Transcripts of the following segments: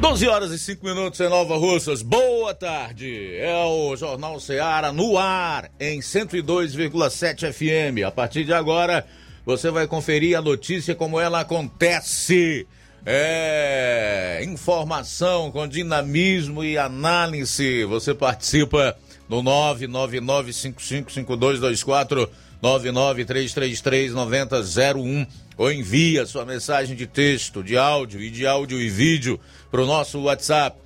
12 horas e 5 minutos em Nova Russas. Boa tarde. É o Jornal Ceará no ar em 102,7 FM. A partir de agora, você vai conferir a notícia como ela acontece. É informação com dinamismo e análise. Você participa no 999555224 993339001 ou envia sua mensagem de texto, de áudio e de áudio e vídeo para o nosso WhatsApp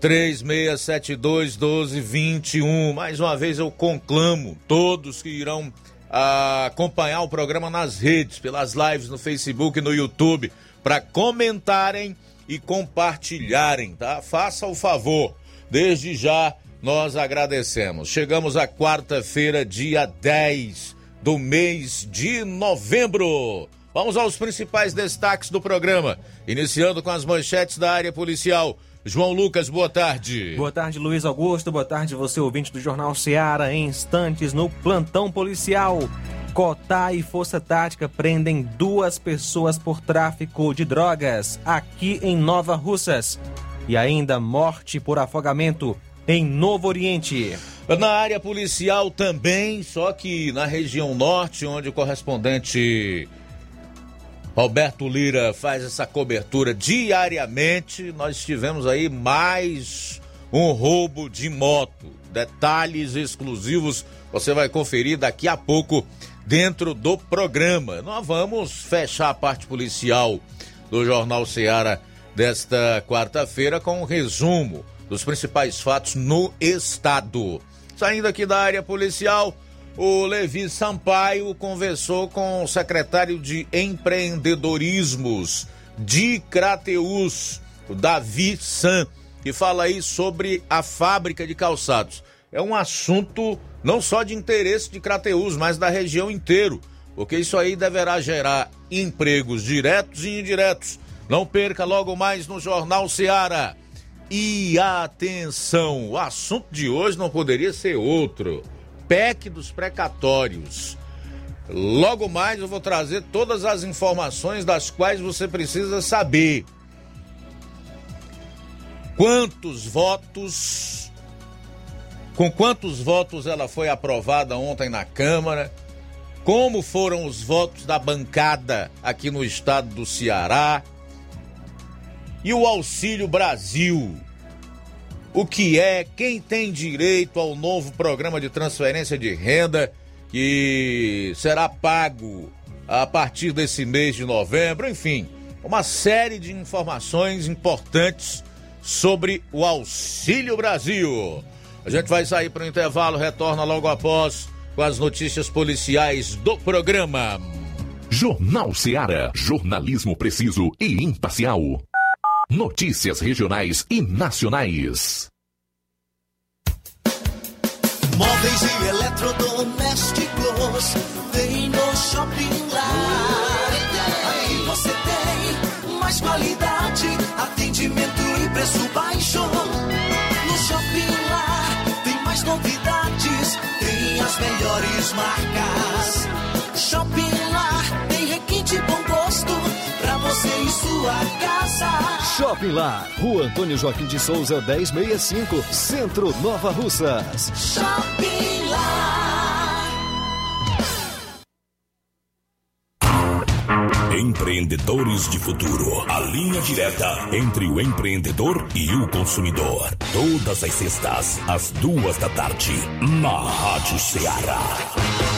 36721221. Mais uma vez eu conclamo todos que irão ah, acompanhar o programa nas redes, pelas lives no Facebook e no YouTube, para comentarem e compartilharem, tá? Faça o favor. Desde já nós agradecemos. Chegamos à quarta-feira, dia 10 do mês de novembro. Vamos aos principais destaques do programa, iniciando com as manchetes da área policial. João Lucas, boa tarde. Boa tarde, Luiz Augusto. Boa tarde, você ouvinte do Jornal Seara. Em instantes, no plantão policial. Cotá e Força Tática prendem duas pessoas por tráfico de drogas aqui em Nova Russas. E ainda morte por afogamento em Novo Oriente. Na área policial também, só que na região norte, onde o correspondente Roberto Lira faz essa cobertura diariamente. Nós tivemos aí mais um roubo de moto. Detalhes exclusivos você vai conferir daqui a pouco dentro do programa. Nós vamos fechar a parte policial do Jornal Ceará desta quarta-feira com um resumo dos principais fatos no estado. Saindo aqui da área policial, o Levi Sampaio conversou com o secretário de Empreendedorismos de Crateus, o Davi San, que fala aí sobre a fábrica de calçados. É um assunto não só de interesse de Crateus, mas da região inteiro, porque isso aí deverá gerar empregos diretos e indiretos. Não perca logo mais no Jornal Seara. E atenção, o assunto de hoje não poderia ser outro. PEC dos precatórios. Logo mais eu vou trazer todas as informações das quais você precisa saber. Quantos votos, com quantos votos ela foi aprovada ontem na Câmara? Como foram os votos da bancada aqui no estado do Ceará? E o Auxílio Brasil? O que é, quem tem direito ao novo programa de transferência de renda que será pago a partir desse mês de novembro, enfim, uma série de informações importantes sobre o Auxílio Brasil. A gente vai sair para o intervalo, retorna logo após com as notícias policiais do programa. Jornal Seara, jornalismo preciso e imparcial. Notícias regionais e nacionais. Móveis e eletrodomésticos tem no Shopping Lar. Aqui você tem mais qualidade, atendimento e preço baixo. No Shopping Lar tem mais novidades, tem as melhores marcas. Shopping você e sua casa. Shopping Lá, Rua Antônio Joaquim de Souza, 1065, Centro Nova Russas. Shopping Lá. Empreendedores de Futuro. A linha direta entre o empreendedor e o consumidor. Todas as sextas, às duas da tarde, na Rádio Ceará.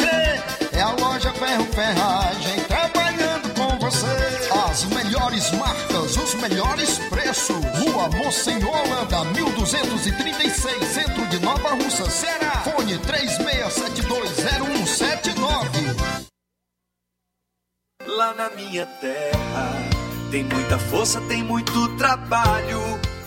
melhores preços. Rua Mocenola, Holanda, 1236, centro de Nova Russa, Ceará. Fone 36720179. Lá na minha terra tem muita força, tem muito trabalho.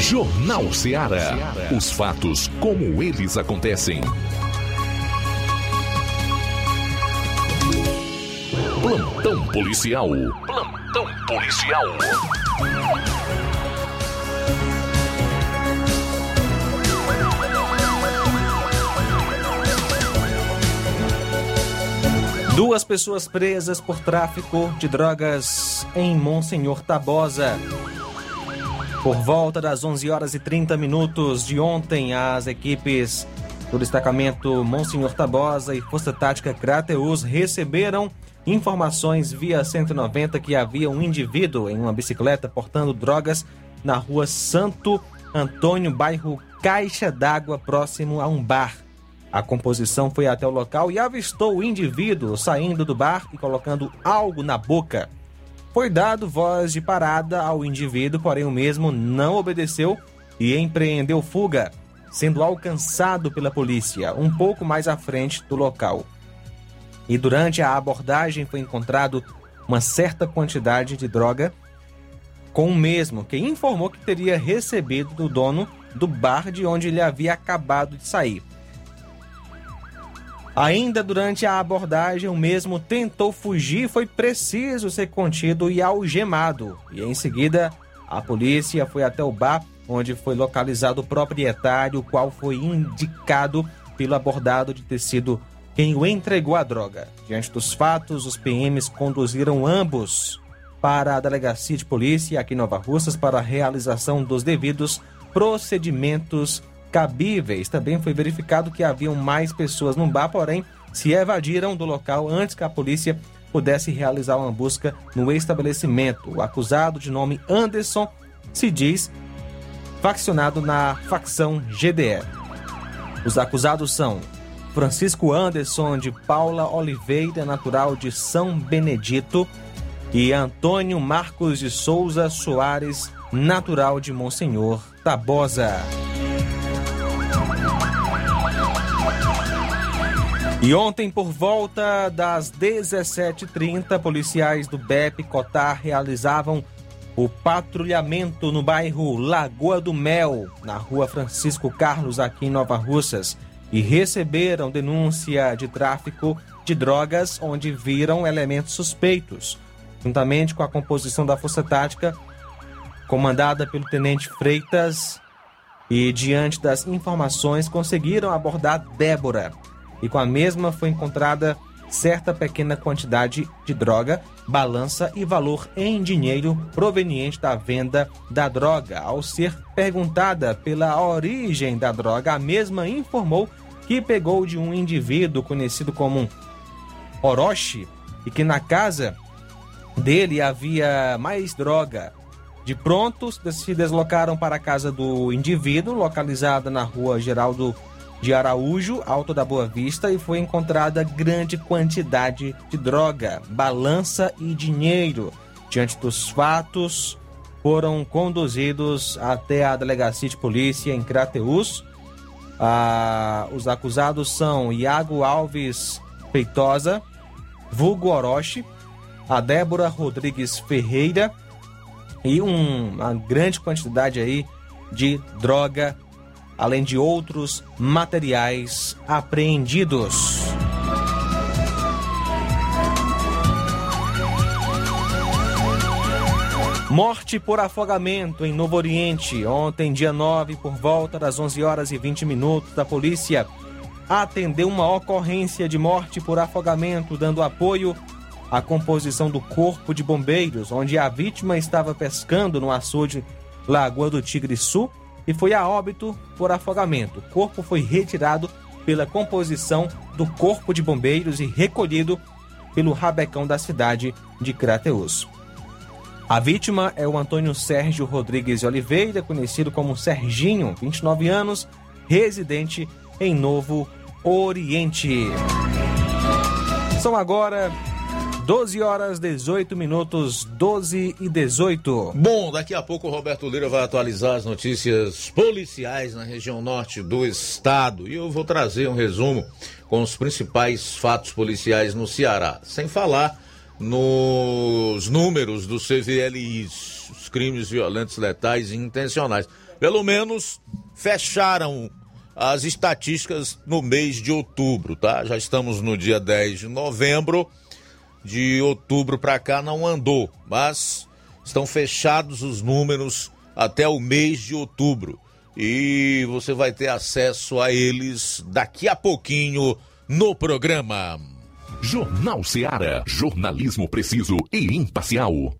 Jornal Ceará. Os fatos como eles acontecem. Plantão policial. Plantão policial. Duas pessoas presas por tráfico de drogas em Monsenhor Tabosa. Por volta das 11 horas e 30 minutos de ontem, as equipes do destacamento Monsenhor Tabosa e Força Tática Crateus receberam informações via 190 que havia um indivíduo em uma bicicleta portando drogas na rua Santo Antônio, bairro Caixa d'Água, próximo a um bar. A composição foi até o local e avistou o indivíduo saindo do bar e colocando algo na boca. Foi dado voz de parada ao indivíduo, porém o mesmo não obedeceu e empreendeu fuga, sendo alcançado pela polícia um pouco mais à frente do local. E durante a abordagem foi encontrado uma certa quantidade de droga com o mesmo, que informou que teria recebido do dono do bar de onde ele havia acabado de sair. Ainda durante a abordagem, o mesmo tentou fugir foi preciso ser contido e algemado. E em seguida, a polícia foi até o bar onde foi localizado o proprietário, qual foi indicado pelo abordado de ter sido quem o entregou a droga. Diante dos fatos, os PMs conduziram ambos para a delegacia de polícia aqui em Nova Russas para a realização dos devidos procedimentos cabíveis. Também foi verificado que haviam mais pessoas no bar, porém se evadiram do local antes que a polícia pudesse realizar uma busca no estabelecimento. O acusado, de nome Anderson, se diz faccionado na facção GDE. Os acusados são Francisco Anderson de Paula Oliveira, natural de São Benedito, e Antônio Marcos de Souza Soares, natural de Monsenhor Tabosa. E ontem, por volta das 17h30, policiais do BEP Cotar realizavam o patrulhamento no bairro Lagoa do Mel, na rua Francisco Carlos, aqui em Nova Russas, e receberam denúncia de tráfico de drogas, onde viram elementos suspeitos. Juntamente com a composição da Força Tática, comandada pelo Tenente Freitas, e diante das informações conseguiram abordar Débora. E com a mesma foi encontrada certa pequena quantidade de droga, balança e valor em dinheiro proveniente da venda da droga. Ao ser perguntada pela origem da droga, a mesma informou que pegou de um indivíduo conhecido como Orochi e que na casa dele havia mais droga. De pronto, se deslocaram para a casa do indivíduo, localizada na rua Geraldo de Araújo, Alto da Boa Vista, e foi encontrada grande quantidade de droga, balança e dinheiro. Diante dos fatos, foram conduzidos até a delegacia de polícia em Crateus. Ah, os acusados são Iago Alves Feitosa, vulgo Orochi, a Débora Rodrigues Ferreira e um, uma grande quantidade aí de droga além de outros materiais apreendidos. Morte por afogamento em Novo Oriente. Ontem, dia 9, por volta das 11 horas e 20 minutos, a polícia atendeu uma ocorrência de morte por afogamento, dando apoio à composição do Corpo de Bombeiros, onde a vítima estava pescando no açude Lagoa do Tigre Sul e foi a óbito por afogamento. O corpo foi retirado pela composição do Corpo de Bombeiros e recolhido pelo rabecão da cidade de Crateus. A vítima é o Antônio Sérgio Rodrigues Oliveira, conhecido como Serginho, 29 anos, residente em Novo Oriente. São agora 12 horas 18 minutos, 12 e 18. Bom, daqui a pouco o Roberto Lira vai atualizar as notícias policiais na região norte do estado e eu vou trazer um resumo com os principais fatos policiais no Ceará, sem falar nos números do CVLIs, os crimes violentos, letais e intencionais. Pelo menos fecharam as estatísticas no mês de outubro, tá? Já estamos no dia 10 de novembro de outubro para cá não andou, mas estão fechados os números até o mês de outubro. E você vai ter acesso a eles daqui a pouquinho no programa. Jornal Ceará, jornalismo preciso e imparcial.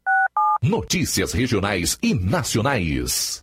Notícias regionais e nacionais.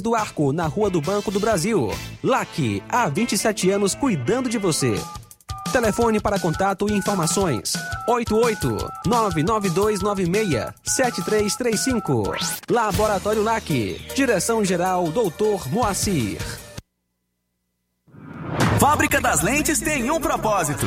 do Arco, na Rua do Banco do Brasil. LAC, há 27 anos cuidando de você. Telefone para contato e informações: 88-99296-7335. Laboratório LAC. Direção-Geral Dr. Moacir. Fábrica das Lentes tem um propósito.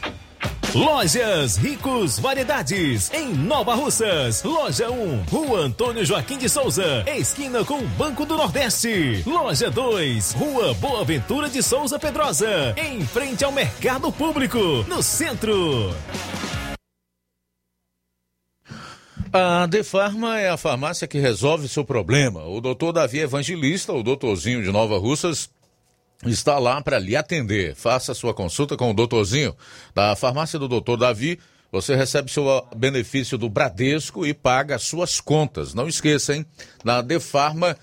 Lojas Ricos Variedades, em Nova Russas. Loja 1, Rua Antônio Joaquim de Souza, esquina com Banco do Nordeste. Loja 2, Rua Boa Ventura de Souza Pedrosa, em frente ao Mercado Público, no centro. A Defarma é a farmácia que resolve seu problema. O doutor Davi Evangelista, o doutorzinho de Nova Russas, está lá para lhe atender. Faça sua consulta com o doutorzinho da farmácia do doutor Davi. Você recebe seu benefício do Bradesco e paga suas contas. Não esqueça, hein? Na Defarma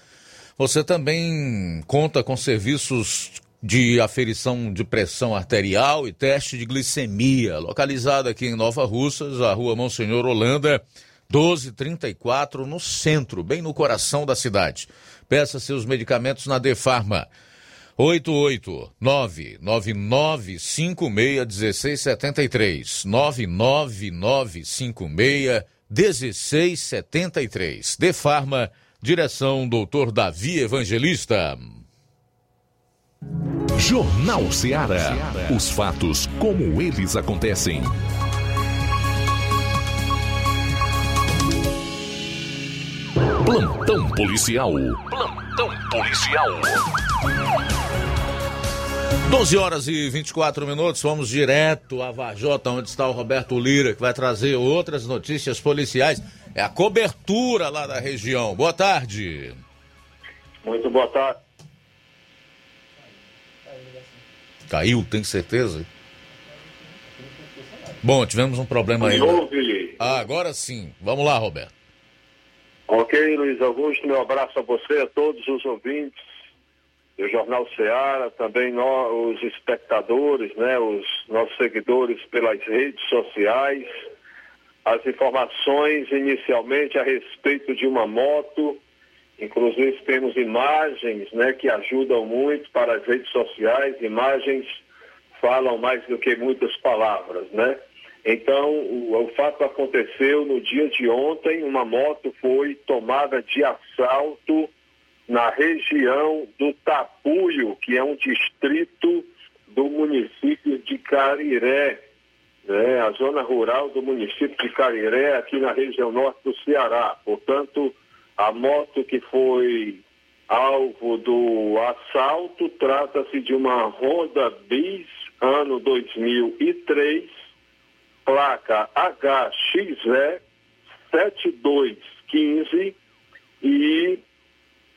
você também conta com serviços de aferição de pressão arterial e teste de glicemia, localizado aqui em Nova Russas, a rua Monsenhor Holanda, 1234, no centro, bem no coração da cidade. Peça seus medicamentos na Defarma. 889-9956-1673. 99956-1673. De Farma, direção Doutor Davi Evangelista. Jornal Ceará. Os fatos como eles acontecem. Plantão policial. Plantão policial. 12 horas e 24 minutos, vamos direto a Vajota, onde está o Roberto Lira, que vai trazer outras notícias policiais. É a cobertura lá da região. Boa tarde. Muito boa tarde. Caiu, tem certeza? Bom, tivemos um problema aí. Ouve. Ah, agora sim. Vamos lá, Roberto. Ok, Luiz Augusto, meu abraço a você, a todos os ouvintes do Jornal Ceará, também nós, os espectadores, né, os nossos seguidores pelas redes sociais, as informações inicialmente a respeito de uma moto, inclusive temos imagens né, que ajudam muito para as redes sociais, imagens falam mais do que muitas palavras, né? Então, o, o fato aconteceu no dia de ontem, uma moto foi tomada de assalto na região do Tapuio, que é um distrito do município de Cariré, né, a zona rural do município de Cariré, aqui na região norte do Ceará. Portanto, a moto que foi alvo do assalto trata-se de uma Honda Bis, ano 2003, placa HXE 7215 e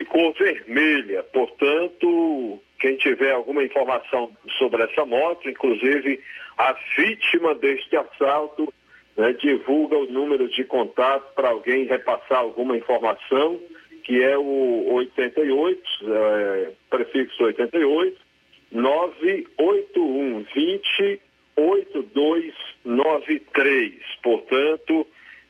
cor vermelha. Portanto, quem tiver alguma informação sobre essa moto, inclusive a vítima deste assalto, né, divulga o número de contato para alguém repassar alguma informação, que é o 88, é, prefixo 88, 981 20 8293. Portanto,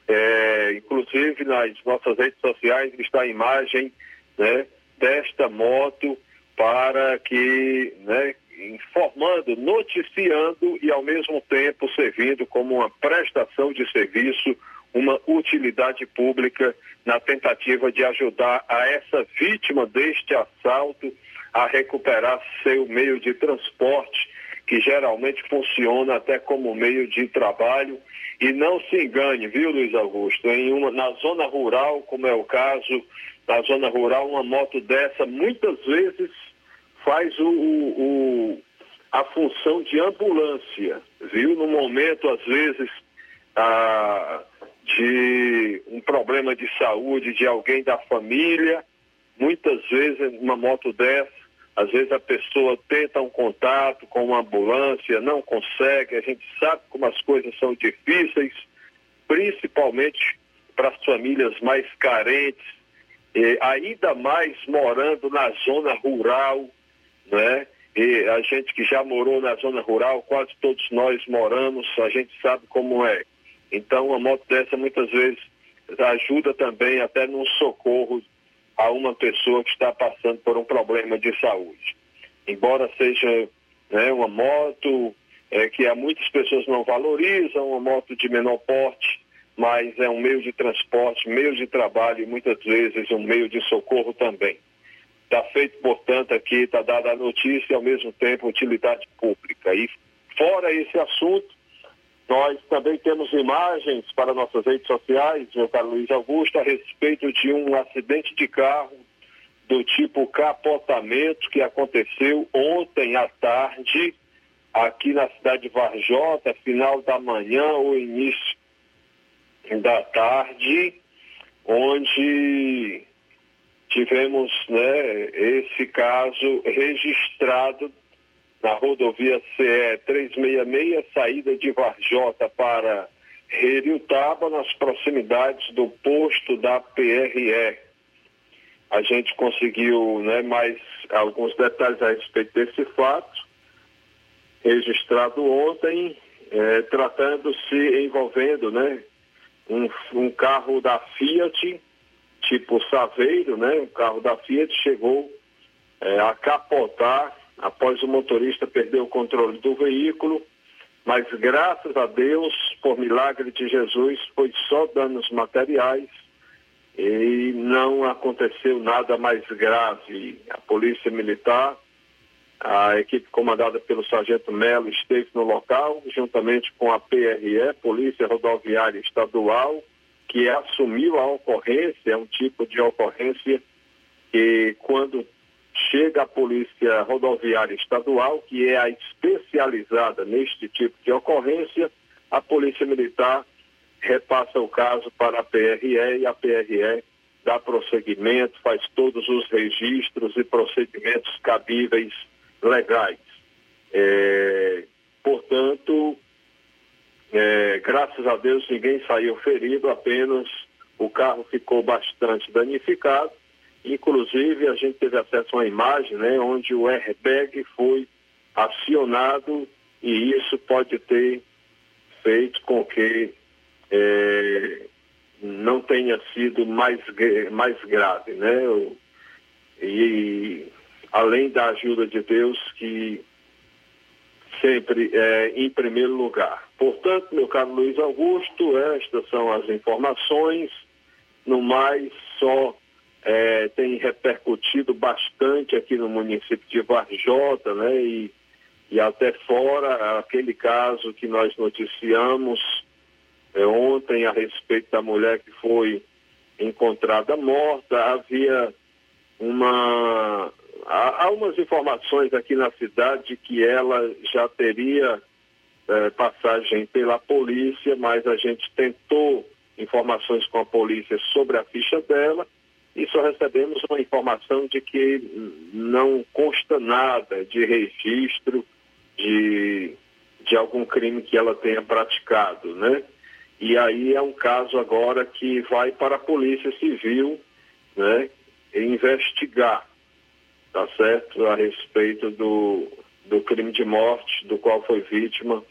é, inclusive nas nossas redes sociais está a imagem né, desta moto para que, né, informando, noticiando e ao mesmo tempo servindo como uma prestação de serviço, uma utilidade pública na tentativa de ajudar a essa vítima deste assalto a recuperar seu meio de transporte, que geralmente funciona até como meio de trabalho. E não se engane, viu, Luiz Augusto, em uma, na zona rural, como é o caso na zona rural, uma moto dessa muitas vezes faz o, o, a função de ambulância, viu? No momento, às vezes, ah, de um problema de saúde de alguém da família, muitas vezes uma moto dessa, às vezes a pessoa tenta um contato com uma ambulância, não consegue, a gente sabe como as coisas são difíceis, principalmente para as famílias mais carentes, e ainda mais morando na zona rural, né? E a gente que já morou na zona rural, quase todos nós moramos, a gente sabe como é. Então, uma moto dessa muitas vezes ajuda também até no socorro a uma pessoa que está passando por um problema de saúde. Embora seja né, uma moto é, que há muitas pessoas não valorizam, uma moto de menor porte, mas é um meio de transporte, meio de trabalho e muitas vezes um meio de socorro também. Está feito, portanto, aqui, está dada a notícia e ao mesmo tempo utilidade pública. E fora esse assunto, nós também temos imagens para nossas redes sociais, meu caro Luiz Augusto, a respeito de um acidente de carro do tipo capotamento que aconteceu ontem à tarde aqui na cidade de Varjota, final da manhã ou início da tarde, onde tivemos né, esse caso registrado na rodovia CE 366, saída de Varjota para Reriutaba, nas proximidades do posto da PRE. A gente conseguiu né, mais alguns detalhes a respeito desse fato, registrado ontem, eh, tratando-se, envolvendo né, um, um carro da Fiat, tipo Saveiro, né? Um carro da Fiat chegou é, a capotar após o motorista perder o controle do veículo, mas graças a Deus, por milagre de Jesus, foi só danos materiais e não aconteceu nada mais grave. A Polícia Militar a equipe comandada pelo Sargento Melo esteve no local, juntamente com a PRE, Polícia Rodoviária Estadual, que assumiu a ocorrência, é um tipo de ocorrência que quando chega a Polícia Rodoviária Estadual, que é a especializada neste tipo de ocorrência, a Polícia Militar repassa o caso para a PRE e a PRE dá prosseguimento, faz todos os registros e procedimentos cabíveis legais. É, portanto, é, graças a Deus ninguém saiu ferido, apenas o carro ficou bastante danificado Inclusive, a gente teve acesso a uma imagem né, onde o airbag foi acionado e isso pode ter feito com que é, não tenha sido mais, mais grave. Né? E além da ajuda de Deus que sempre é em primeiro lugar. Portanto, meu caro Luiz Augusto, estas são as informações. No mais, só é, tem repercutido bastante aqui no município de Varjota, né? E, e até fora, aquele caso que nós noticiamos é, ontem a respeito da mulher que foi encontrada morta, havia uma há, há umas informações aqui na cidade que ela já teria é, passagem pela polícia, mas a gente tentou informações com a polícia sobre a ficha dela e só recebemos uma informação de que não consta nada de registro de, de algum crime que ela tenha praticado, né? E aí é um caso agora que vai para a Polícia Civil, né? Investigar tá certo? A respeito do, do crime de morte do qual foi vítima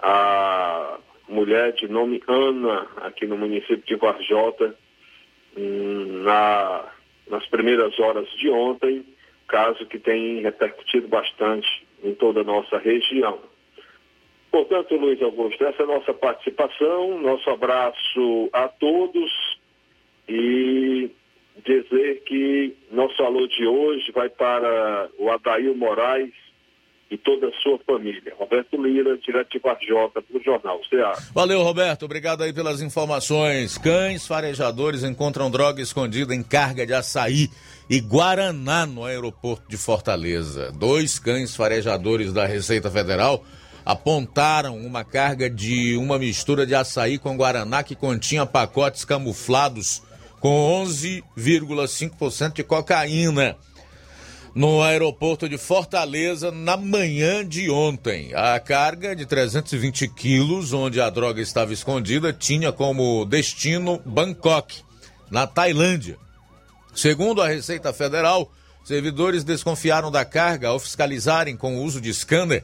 a mulher de nome Ana, aqui no município de Varjota, hum, na, nas primeiras horas de ontem, caso que tem repercutido bastante em toda a nossa região. Portanto, Luiz Augusto, essa é a nossa participação, nosso abraço a todos e dizer que nosso alô de hoje vai para o Adail Moraes e toda a sua família. Roberto Lira, direto de Varjota, para o Jornal Ceará. Valeu, Roberto. Obrigado aí pelas informações. Cães farejadores encontram droga escondida em carga de açaí e Guaraná no aeroporto de Fortaleza. Dois cães farejadores da Receita Federal apontaram uma carga de uma mistura de açaí com Guaraná que continha pacotes camuflados com 11,5% de cocaína no aeroporto de Fortaleza na manhã de ontem. A carga de 320 quilos, onde a droga estava escondida, tinha como destino Bangkok, na Tailândia. Segundo a Receita Federal, servidores desconfiaram da carga ao fiscalizarem com o uso de scanner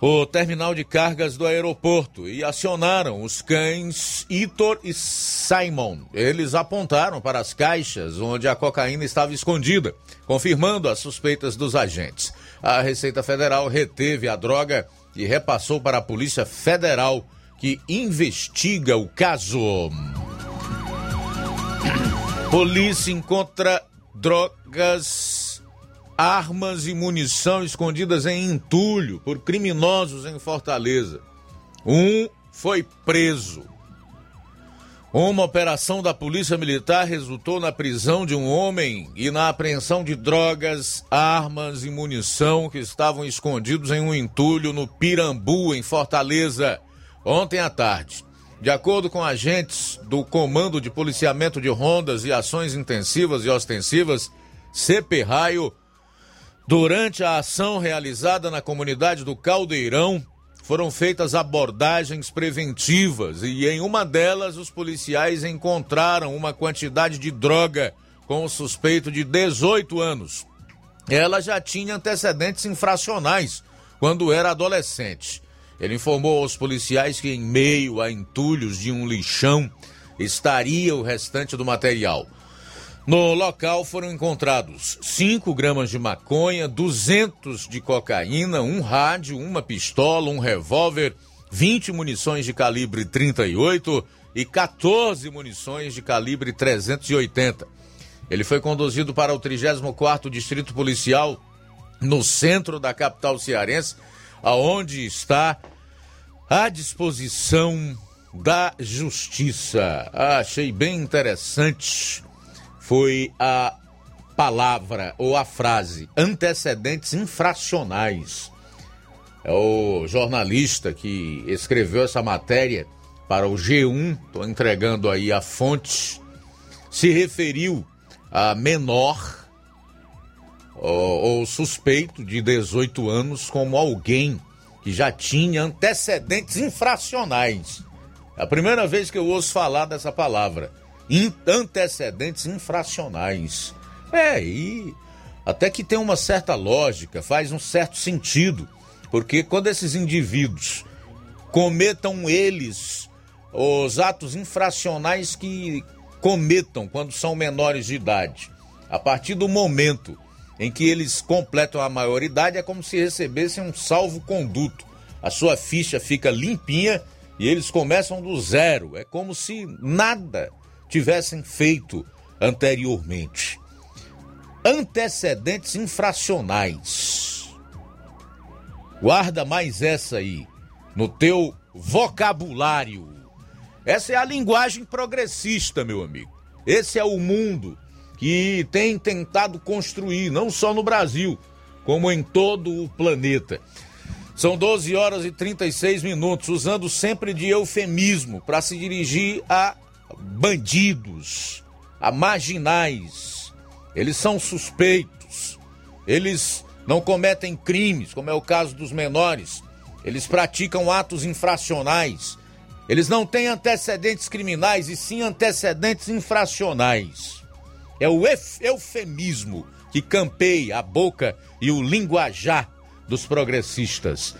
o terminal de cargas do aeroporto e acionaram os cães Itor e Simon. Eles apontaram para as caixas onde a cocaína estava escondida, confirmando as suspeitas dos agentes. A Receita Federal reteve a droga e repassou para a Polícia Federal, que investiga o caso. Polícia encontra drogas armas e munição escondidas em entulho por criminosos em Fortaleza. Um foi preso. Uma operação da Polícia Militar resultou na prisão de um homem e na apreensão de drogas, armas e munição que estavam escondidos em um entulho no Pirambu, em Fortaleza, ontem à tarde. De acordo com agentes do Comando de Policiamento de Rondas e Ações Intensivas e Ostensivas, CP Raio, Durante a ação realizada na comunidade do Caldeirão, foram feitas abordagens preventivas e em uma delas os policiais encontraram uma quantidade de droga com o suspeito de 18 anos. Ela já tinha antecedentes infracionais quando era adolescente. Ele informou aos policiais que em meio a entulhos de um lixão estaria o restante do material. No local foram encontrados 5 gramas de maconha, 200 de cocaína, um rádio, uma pistola, um revólver, 20 munições de calibre 38 e 14 munições de calibre 380. Ele foi conduzido para o 34º Distrito Policial no centro da capital cearense, aonde está à disposição da justiça. Achei bem interessante foi a palavra ou a frase antecedentes infracionais. É o jornalista que escreveu essa matéria para o G1, estou entregando aí a fonte, se referiu a menor ou, ou suspeito de 18 anos como alguém que já tinha antecedentes infracionais. É a primeira vez que eu ouço falar dessa palavra antecedentes infracionais. É, e até que tem uma certa lógica, faz um certo sentido, porque quando esses indivíduos cometam eles os atos infracionais que cometam quando são menores de idade, a partir do momento em que eles completam a maioridade, é como se recebessem um salvo-conduto. A sua ficha fica limpinha e eles começam do zero. É como se nada tivessem feito anteriormente. Antecedentes infracionais. Guarda mais essa aí no teu vocabulário. Essa é a linguagem progressista, meu amigo. Esse é o mundo que tem tentado construir, não só no Brasil, como em todo o planeta. São 12 horas e 36 minutos, usando sempre de eufemismo para se dirigir a bandidos, a marginais. Eles são suspeitos, eles não cometem crimes, como é o caso dos menores, eles praticam atos infracionais, eles não têm antecedentes criminais e sim antecedentes infracionais. É o eufemismo que campeia a boca e o linguajar dos progressistas.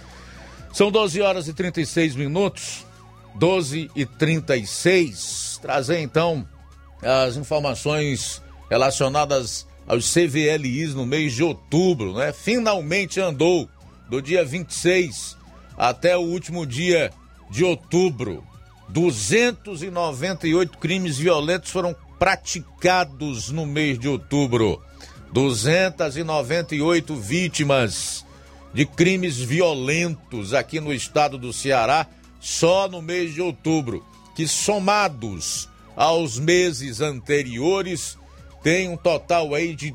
São 12 horas e 36 minutos. 12 e 36. Trazer então as informações relacionadas aos CVLIs no mês de outubro, né? Finalmente andou do dia 26 até o último dia de outubro. 298 crimes violentos foram praticados no mês de outubro. 298 vítimas de crimes violentos aqui no estado do Ceará só no mês de outubro, que somados aos meses anteriores tem um total aí de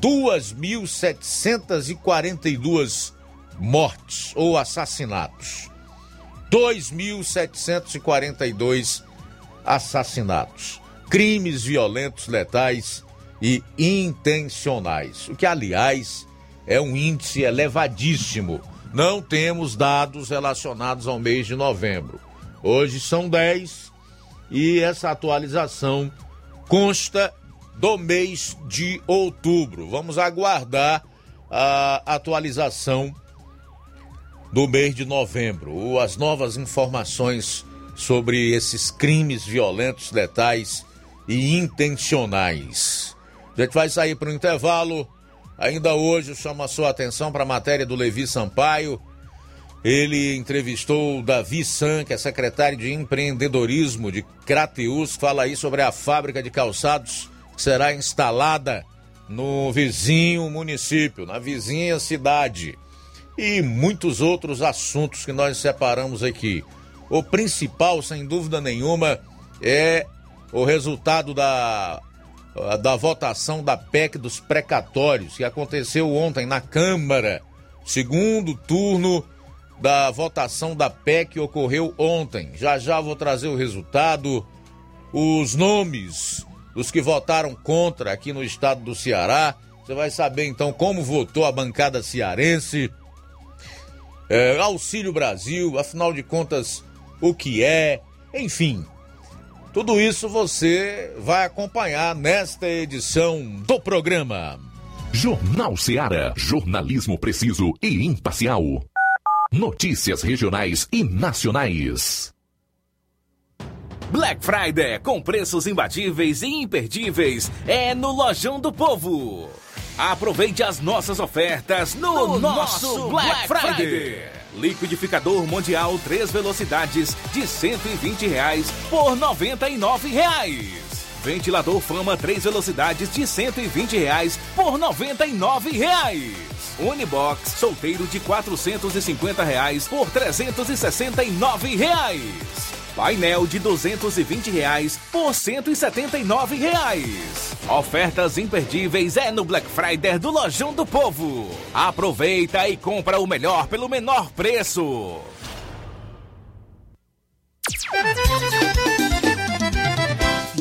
2.742 mortes ou assassinatos. 2.742 assassinatos crimes violentos letais e intencionais, o que, aliás, é um índice elevadíssimo. Não temos dados relacionados ao mês de novembro. Hoje são 10 e essa atualização consta do mês de outubro. Vamos aguardar a atualização do mês de novembro, as novas informações sobre esses crimes violentos, letais e intencionais. A gente vai sair para o intervalo. Ainda hoje chama a sua atenção para a matéria do Levi Sampaio. Ele entrevistou Davi San, que é secretário de empreendedorismo de Crateus, fala aí sobre a fábrica de calçados que será instalada no vizinho município, na vizinha cidade. E muitos outros assuntos que nós separamos aqui. O principal, sem dúvida nenhuma, é o resultado da, da votação da PEC dos precatórios, que aconteceu ontem na Câmara. Segundo turno da votação da PEC ocorreu ontem. Já já vou trazer o resultado, os nomes dos que votaram contra aqui no estado do Ceará. Você vai saber então como votou a bancada cearense. É, Auxílio Brasil, afinal de contas, o que é, enfim, tudo isso você vai acompanhar nesta edição do programa. Jornal Seara. Jornalismo preciso e imparcial. Notícias regionais e nacionais. Black Friday com preços imbatíveis e imperdíveis é no Lojão do Povo. Aproveite as nossas ofertas no, no nosso, Black, Black Friday. Friday. Liquidificador Mundial 3 velocidades de 120 reais por 99 reais. Ventilador Fama 3 velocidades de 120 reais por 99 reais. Unibox solteiro de 450 reais por 369 reais. Painel de 220 reais por 179 reais. Ofertas imperdíveis é no Black Friday do Lojão do Povo. Aproveita e compra o melhor pelo menor preço.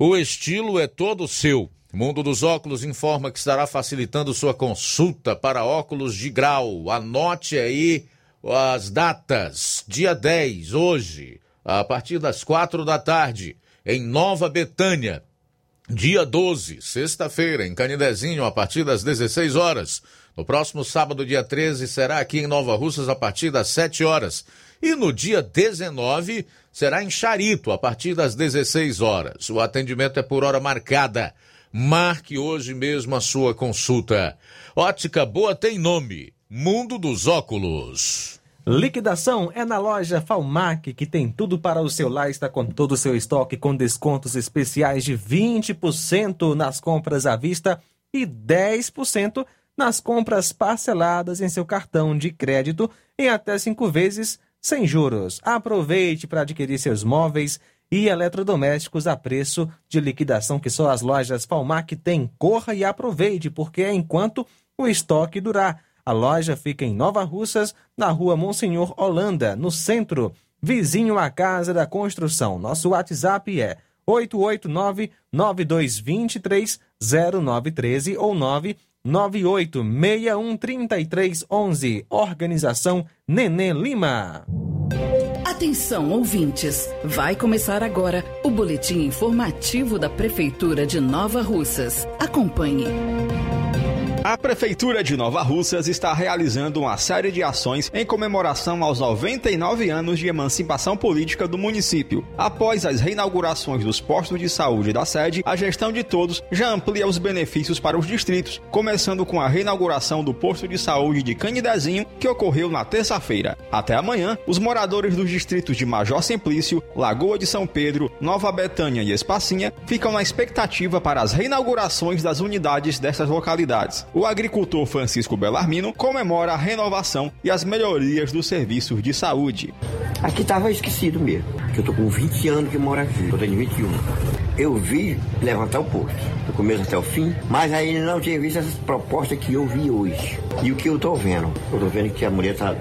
O estilo é todo seu. Mundo dos Óculos informa que estará facilitando sua consulta para óculos de grau. Anote aí as datas. Dia 10, hoje, a partir das quatro da tarde, em Nova Betânia. Dia 12, sexta-feira, em Canidezinho, a partir das 16 horas. No próximo sábado, dia 13, será aqui em Nova Russas, a partir das 7 horas. E no dia 19, será em Charito, a partir das 16 horas. O atendimento é por hora marcada. Marque hoje mesmo a sua consulta. Ótica Boa tem nome: Mundo dos Óculos. Liquidação é na loja Falmac, que tem tudo para o seu lar, está com todo o seu estoque com descontos especiais de 20% nas compras à vista e 10% nas compras parceladas em seu cartão de crédito em até cinco vezes sem juros. Aproveite para adquirir seus móveis e eletrodomésticos a preço de liquidação que só as lojas Falmac têm. Corra e aproveite, porque é enquanto o estoque durar. A loja fica em Nova Russas, na rua Monsenhor Holanda, no centro, vizinho à Casa da Construção. Nosso WhatsApp é 889-9223-0913 ou 998-613311. Organização Nenê Lima. Atenção, ouvintes! Vai começar agora o boletim informativo da Prefeitura de Nova Russas. Acompanhe. A Prefeitura de Nova Russas está realizando uma série de ações em comemoração aos 99 anos de emancipação política do município. Após as reinaugurações dos postos de saúde da sede, a gestão de todos já amplia os benefícios para os distritos, começando com a reinauguração do posto de saúde de Canidezinho, que ocorreu na terça-feira. Até amanhã, os moradores dos distritos de Major Simplício, Lagoa de São Pedro, Nova Betânia e Espacinha ficam na expectativa para as reinaugurações das unidades dessas localidades o agricultor Francisco Belarmino comemora a renovação e as melhorias dos serviços de saúde. Aqui estava esquecido mesmo, que eu tô com 20 anos que moro aqui, eu tenho 21. Eu vi levantar o posto, do começo até o fim, mas aí não tinha visto essas propostas que eu vi hoje. E o que eu tô vendo? Eu tô vendo que a mulher tá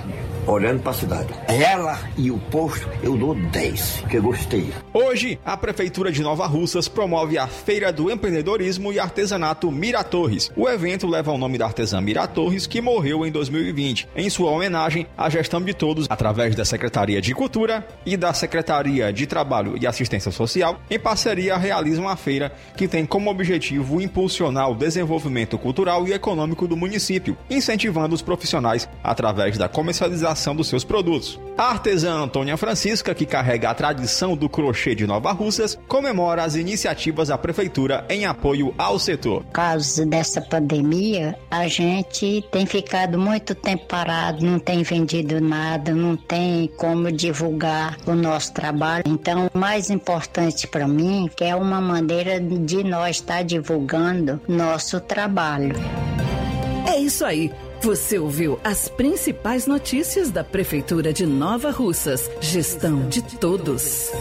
olhando para a cidade. Ela e o posto, eu dou 10, que eu gostei. Hoje, a Prefeitura de Nova Russas promove a Feira do Empreendedorismo e Artesanato Mira Torres. O evento leva o nome da artesã Mira Torres, que morreu em 2020. Em sua homenagem, a gestão de todos, através da Secretaria de Cultura e da Secretaria de Trabalho e Assistência Social, em parceria realizam a feira, que tem como objetivo impulsionar o desenvolvimento cultural e econômico do município, incentivando os profissionais através da comercialização dos seus produtos. A artesã Antônia Francisca, que carrega a tradição do crochê de Nova Russas, comemora as iniciativas da prefeitura em apoio ao setor. Por causa dessa pandemia, a gente tem ficado muito tempo parado, não tem vendido nada, não tem como divulgar o nosso trabalho. Então, o mais importante para mim é uma maneira de nós estar divulgando nosso trabalho. É isso aí. Você ouviu as principais notícias da Prefeitura de Nova Russas. Gestão de todos.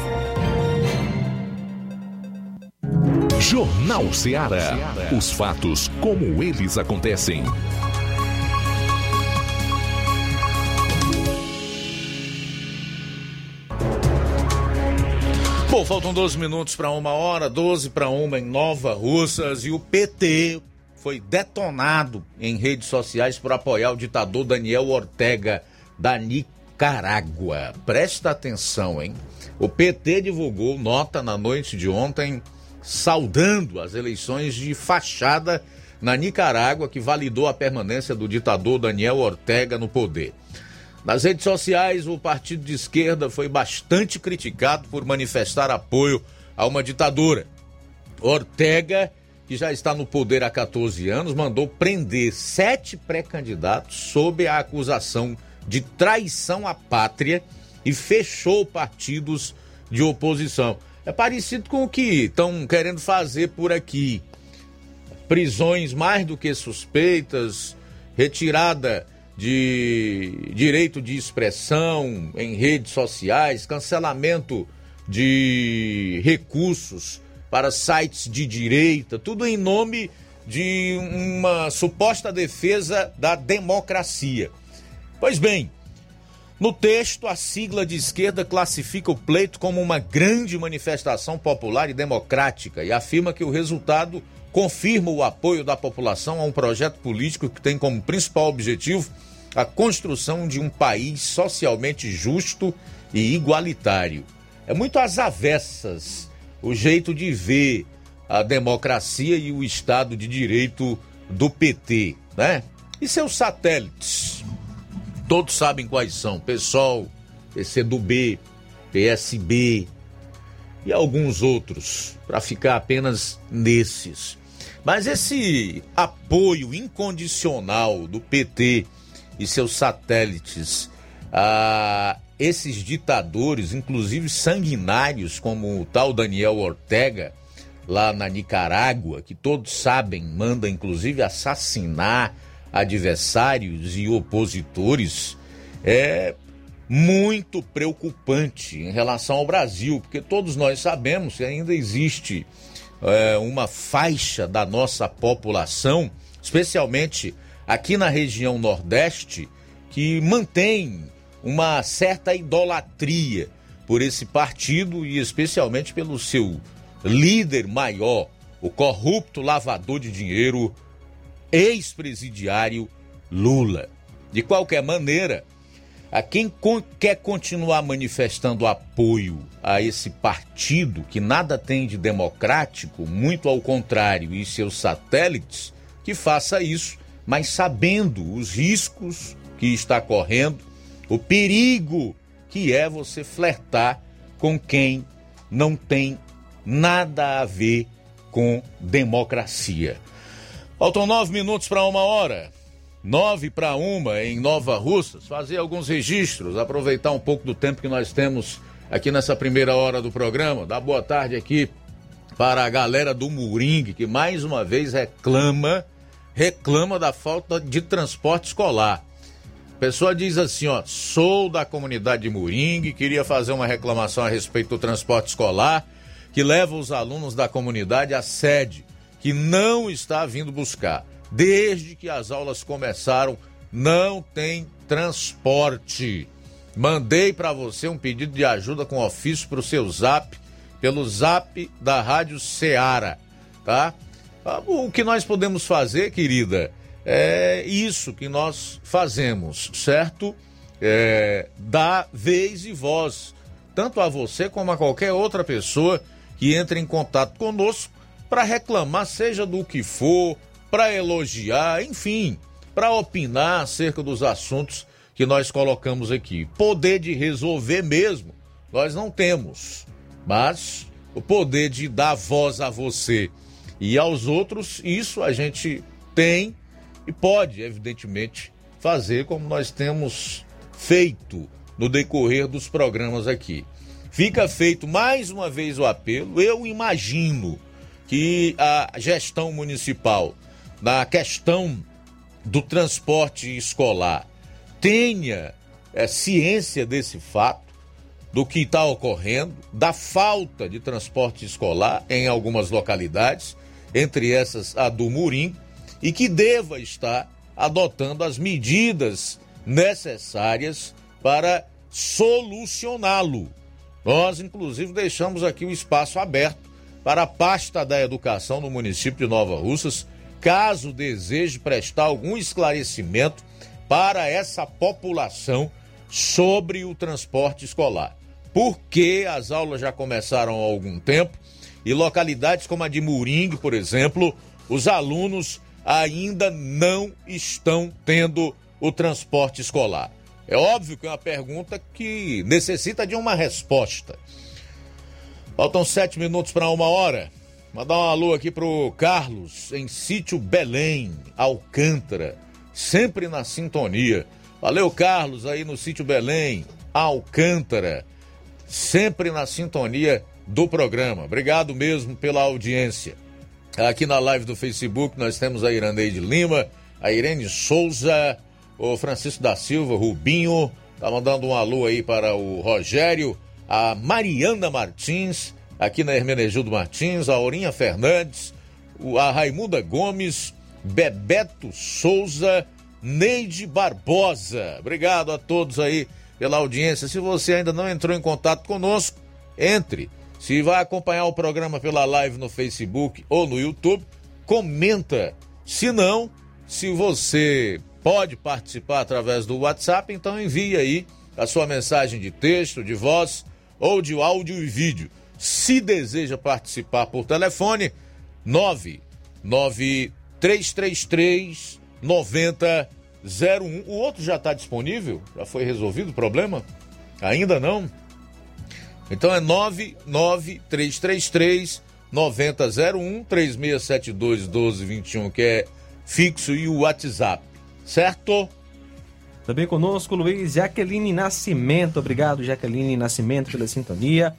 Jornal Ceará. Os fatos como eles acontecem. Bom, faltam 12 minutos para uma hora, 12 para uma em Nova Russas e o PT foi detonado em redes sociais por apoiar o ditador Daniel Ortega da Nicarágua. Presta atenção, hein? O PT divulgou nota na noite de ontem saudando as eleições de fachada na Nicarágua que validou a permanência do ditador Daniel Ortega no poder. Nas redes sociais, o partido de esquerda foi bastante criticado por manifestar apoio a uma ditadura. Ortega que já está no poder há 14 anos, mandou prender sete pré-candidatos sob a acusação de traição à pátria e fechou partidos de oposição. É parecido com o que estão querendo fazer por aqui. Prisões mais do que suspeitas, retirada de direito de expressão em redes sociais, cancelamento de recursos para sites de direita, tudo em nome de uma suposta defesa da democracia. Pois bem, no texto, a sigla de esquerda classifica o pleito como uma grande manifestação popular e democrática e afirma que o resultado confirma o apoio da população a um projeto político que tem como principal objetivo a construção de um país socialmente justo e igualitário. É muito às avessas o jeito de ver a democracia e o Estado de Direito do PT, né? E seus satélites? Todos sabem quais são: PSOL, PCdoB, PSB e alguns outros, para ficar apenas nesses. Mas esse apoio incondicional do PT e seus satélites a esses ditadores, inclusive sanguinários, como o tal Daniel Ortega, lá na Nicarágua, que todos sabem, manda inclusive assassinar adversários e opositores, é muito preocupante em relação ao Brasil, porque todos nós sabemos que ainda existe é, uma faixa da nossa população, especialmente aqui na região Nordeste, que mantém uma certa idolatria por esse partido e especialmente pelo seu líder maior, o corrupto lavador de dinheiro, ex-presidiário Lula. De qualquer maneira, a quem quer continuar manifestando apoio a esse partido que nada tem de democrático, muito ao contrário, e seus satélites, que faça isso, mas sabendo os riscos que está correndo, o perigo que é você flertar com quem não tem nada a ver com democracia. Faltam nove minutos para uma hora. Nove para uma em Nova Russas. Fazer alguns registros, aproveitar um pouco do tempo que nós temos aqui nessa primeira hora do programa. Dar boa tarde aqui para a galera do Muringue, que mais uma vez reclama, reclama da falta de transporte escolar. Pessoa diz assim, ó, sou da comunidade de Moringue, queria fazer uma reclamação a respeito do transporte escolar que leva os alunos da comunidade à sede, que não está vindo buscar. Desde que as aulas começaram, não tem transporte. Mandei para você um pedido de ajuda com ofício para o seu zap, pelo zap da Rádio Ceará, tá? O que nós podemos fazer, querida, é isso que nós fazemos, certo? É, dar vez e voz, tanto a você como a qualquer outra pessoa que entre em contato conosco para reclamar, seja do que for, para elogiar, enfim, para opinar acerca dos assuntos que nós colocamos aqui. Poder de resolver mesmo, nós não temos, mas o poder de dar voz a você e aos outros, isso a gente tem e pode, evidentemente, fazer como nós temos feito no decorrer dos programas aqui. Fica feito mais uma vez o apelo. Eu imagino que a gestão municipal, na questão do transporte escolar, tenha é, ciência desse fato, do que está ocorrendo, da falta de transporte escolar em algumas localidades, entre essas a do Murim, e que deva estar adotando as medidas necessárias para solucioná-lo. Nós, inclusive, deixamos aqui o espaço aberto para a pasta da educação no município de Nova Russas, caso deseje prestar algum esclarecimento para essa população sobre o transporte escolar. Porque as aulas já começaram há algum tempo e localidades como a de Muringue, por exemplo, os alunos ainda não estão tendo o transporte escolar. É óbvio que é uma pergunta que necessita de uma resposta. Faltam sete minutos para uma hora. Mandar um alô aqui pro Carlos, em sítio Belém, Alcântara, sempre na sintonia. Valeu, Carlos, aí no sítio Belém, Alcântara, sempre na sintonia do programa. Obrigado mesmo pela audiência. Aqui na live do Facebook nós temos a Iraneide Lima, a Irene Souza, o Francisco da Silva, Rubinho, tá mandando um alô aí para o Rogério, a Mariana Martins, aqui na Hermenegildo Martins, a Aurinha Fernandes, a Raimunda Gomes, Bebeto Souza, Neide Barbosa. Obrigado a todos aí pela audiência. Se você ainda não entrou em contato conosco, entre. Se vai acompanhar o programa pela live no Facebook ou no YouTube, comenta. Se não, se você pode participar através do WhatsApp, então envie aí a sua mensagem de texto, de voz ou de áudio e vídeo. Se deseja participar por telefone, 99333 9001. O outro já está disponível? Já foi resolvido o problema? Ainda não? Então é 99333 9001 3672 1221, que é fixo e o WhatsApp. Certo? Também conosco, Luiz Jaqueline Nascimento. Obrigado, Jaqueline Nascimento, pela sintonia.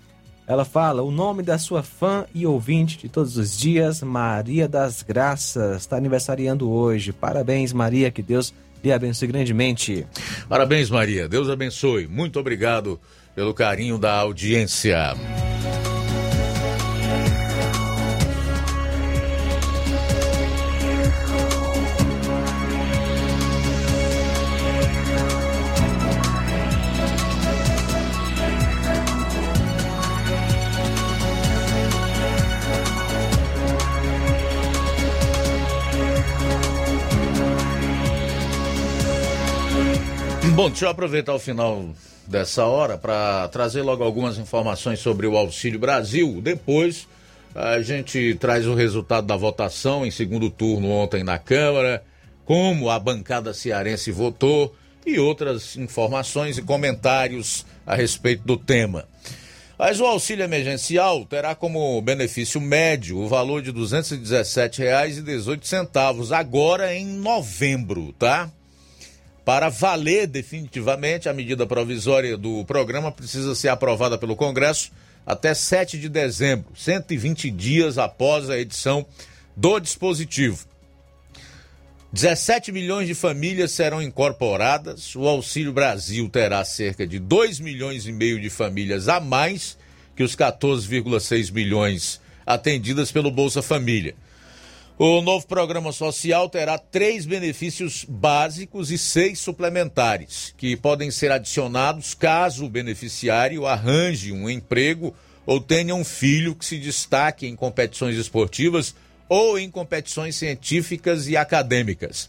Ela fala: o nome da sua fã e ouvinte de todos os dias, Maria das Graças, está aniversariando hoje. Parabéns, Maria, que Deus lhe abençoe grandemente. Parabéns, Maria. Deus abençoe. Muito obrigado pelo carinho da audiência. Bom, deixa eu aproveitar o final dessa hora para trazer logo algumas informações sobre o Auxílio Brasil. Depois a gente traz o resultado da votação em segundo turno ontem na Câmara, como a bancada cearense votou e outras informações e comentários a respeito do tema. Mas o auxílio emergencial terá como benefício médio o valor de R$ 217,18 agora em novembro, tá? Para valer definitivamente, a medida provisória do programa precisa ser aprovada pelo Congresso até 7 de dezembro, 120 dias após a edição do dispositivo. 17 milhões de famílias serão incorporadas. O Auxílio Brasil terá cerca de 2 milhões e meio de famílias a mais que os 14,6 milhões atendidas pelo Bolsa Família. O novo programa social terá três benefícios básicos e seis suplementares, que podem ser adicionados caso o beneficiário arranje um emprego ou tenha um filho que se destaque em competições esportivas ou em competições científicas e acadêmicas.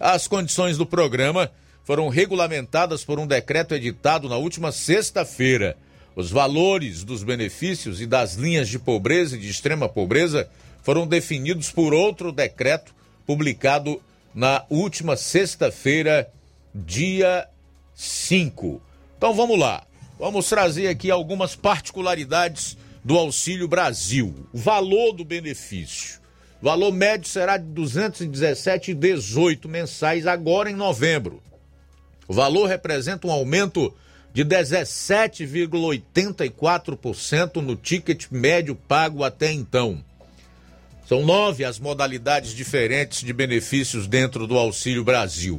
As condições do programa foram regulamentadas por um decreto editado na última sexta-feira. Os valores dos benefícios e das linhas de pobreza e de extrema pobreza foram definidos por outro decreto publicado na última sexta-feira, dia 5. Então vamos lá. Vamos trazer aqui algumas particularidades do Auxílio Brasil. O valor do benefício. O valor médio será de R$ 217,18 mensais agora em novembro. O valor representa um aumento de 17,84% no ticket médio pago até então. São nove as modalidades diferentes de benefícios dentro do Auxílio Brasil.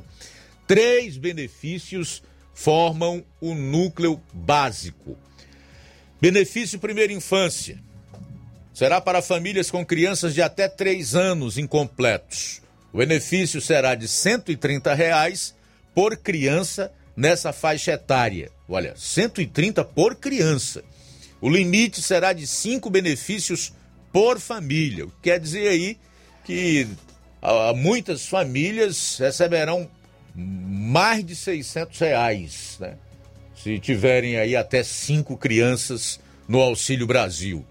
Três benefícios formam o núcleo básico. Benefício Primeira Infância. Será para famílias com crianças de até três anos incompletos. O benefício será de 130 reais por criança nessa faixa etária. Olha, 130 por criança. O limite será de cinco benefícios por família. Quer dizer aí que ah, muitas famílias receberão mais de 600 reais, né? Se tiverem aí até cinco crianças no Auxílio Brasil.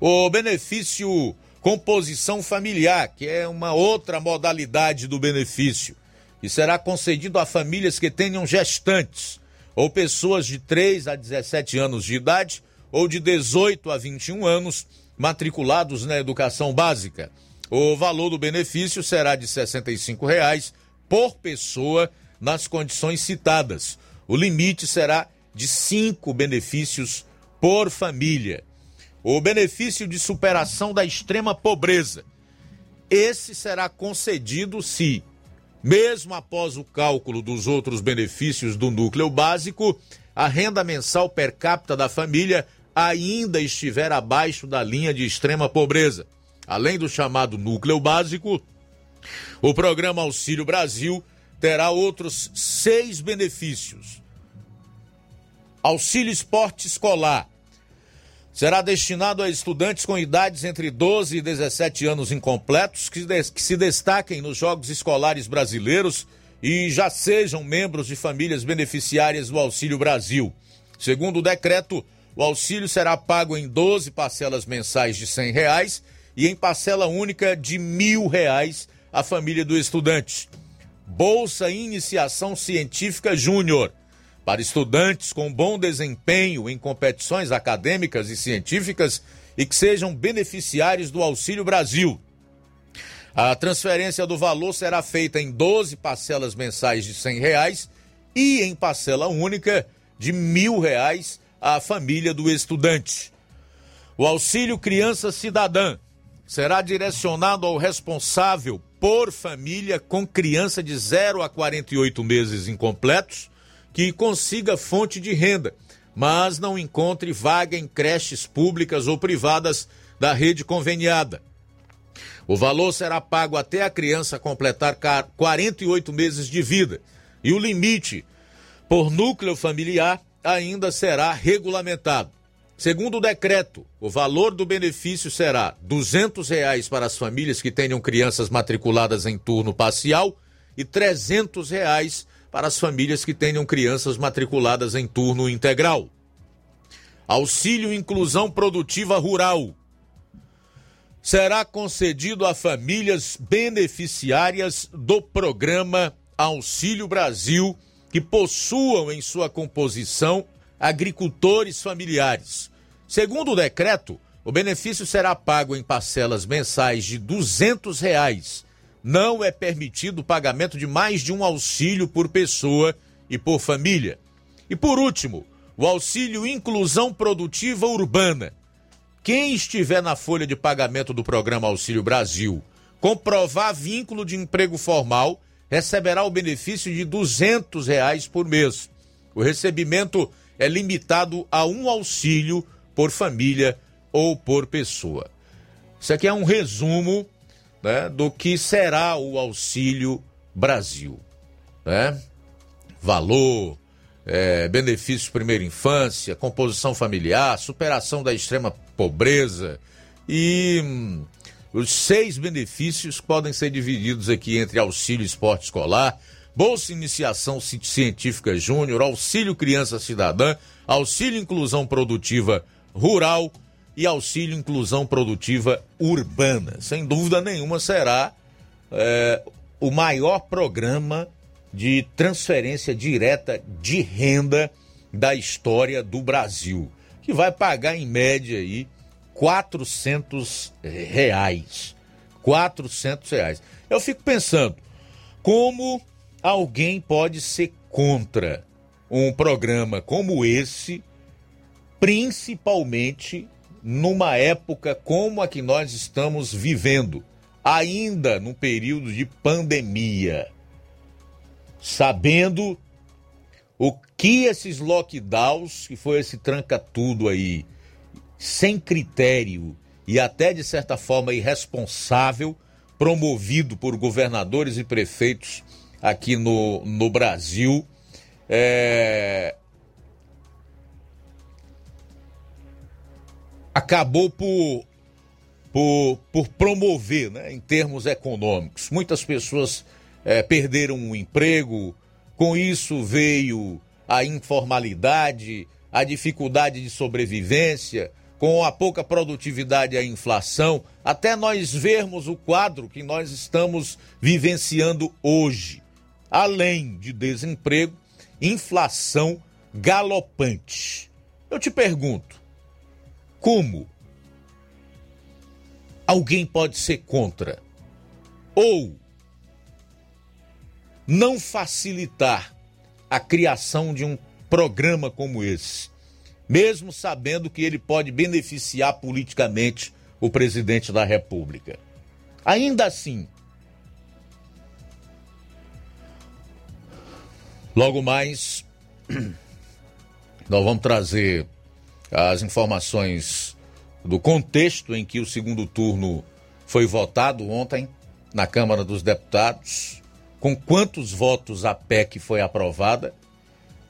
O benefício composição familiar, que é uma outra modalidade do benefício, e será concedido a famílias que tenham gestantes ou pessoas de 3 a 17 anos de idade ou de 18 a 21 anos matriculados na educação básica. O valor do benefício será de R$ 65,00 por pessoa nas condições citadas. O limite será de cinco benefícios por família. O benefício de superação da extrema pobreza. Esse será concedido se, mesmo após o cálculo dos outros benefícios do núcleo básico, a renda mensal per capita da família ainda estiver abaixo da linha de extrema pobreza. Além do chamado núcleo básico, o programa Auxílio Brasil terá outros seis benefícios. Auxílio Esporte Escolar será destinado a estudantes com idades entre 12 e 17 anos incompletos que, que se destaquem nos Jogos Escolares Brasileiros e já sejam membros de famílias beneficiárias do Auxílio Brasil. Segundo o decreto, o auxílio será pago em 12 parcelas mensais de R$ reais e em parcela única de mil reais a família do estudante. Bolsa Iniciação Científica Júnior para estudantes com bom desempenho em competições acadêmicas e científicas e que sejam beneficiários do Auxílio Brasil. A transferência do valor será feita em 12 parcelas mensais de 100 reais e em parcela única de 1.000 reais à família do estudante. O auxílio criança cidadã será direcionado ao responsável por família com criança de 0 a 48 meses incompletos que consiga fonte de renda, mas não encontre vaga em creches públicas ou privadas da rede conveniada. O valor será pago até a criança completar 48 meses de vida e o limite por núcleo familiar ainda será regulamentado. Segundo o decreto, o valor do benefício será 200 reais para as famílias que tenham crianças matriculadas em turno parcial e 300 reais para as famílias que tenham crianças matriculadas em turno integral. Auxílio Inclusão Produtiva Rural. Será concedido a famílias beneficiárias do programa Auxílio Brasil que possuam em sua composição agricultores familiares. Segundo o decreto, o benefício será pago em parcelas mensais de 200 reais não é permitido o pagamento de mais de um auxílio por pessoa e por família. E por último, o auxílio Inclusão Produtiva Urbana. Quem estiver na folha de pagamento do programa Auxílio Brasil comprovar vínculo de emprego formal receberá o benefício de 200 reais por mês. O recebimento é limitado a um auxílio por família ou por pessoa. Isso aqui é um resumo né, do que será o Auxílio Brasil. Né? Valor, é, benefício primeira infância, composição familiar, superação da extrema pobreza e hum, os seis benefícios podem ser divididos aqui entre auxílio esporte escolar, bolsa iniciação científica júnior, auxílio criança cidadã, auxílio inclusão produtiva rural e auxílio inclusão produtiva urbana. Sem dúvida nenhuma será é, o maior programa de transferência direta de renda da história do Brasil, que vai pagar em média aí 400 reais. 400 reais. Eu fico pensando, como alguém pode ser contra um programa como esse, principalmente numa época como a que nós estamos vivendo, ainda num período de pandemia, sabendo o que esses lockdowns, que foi esse tranca-tudo aí, sem critério e até de certa forma irresponsável, promovido por governadores e prefeitos aqui no, no Brasil, é, acabou por, por, por promover, né, em termos econômicos. Muitas pessoas é, perderam o emprego, com isso veio a informalidade, a dificuldade de sobrevivência, com a pouca produtividade e a inflação, até nós vermos o quadro que nós estamos vivenciando hoje. Além de desemprego, inflação galopante. Eu te pergunto, como alguém pode ser contra ou não facilitar a criação de um programa como esse, mesmo sabendo que ele pode beneficiar politicamente o presidente da República. Ainda assim, logo mais, nós vamos trazer as informações do contexto em que o segundo turno foi votado ontem na Câmara dos Deputados, com quantos votos a PEC foi aprovada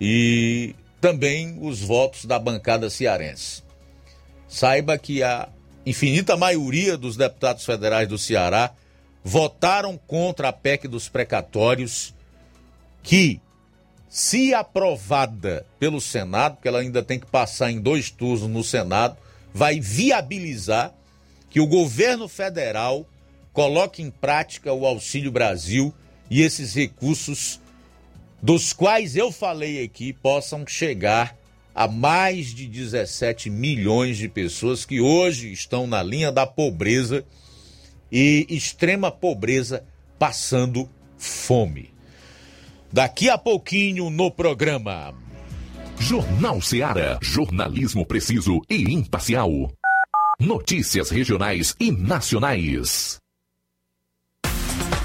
e também os votos da bancada cearense. Saiba que a infinita maioria dos deputados federais do Ceará votaram contra a PEC dos precatórios, que se aprovada pelo Senado, porque ela ainda tem que passar em dois turnos no Senado, vai viabilizar que o governo federal coloque em prática o Auxílio Brasil e esses recursos dos quais eu falei aqui possam chegar a mais de 17 milhões de pessoas que hoje estão na linha da pobreza e extrema pobreza passando fome. Daqui a pouquinho no programa. Jornal Seara. Jornalismo preciso e imparcial. Notícias regionais e nacionais.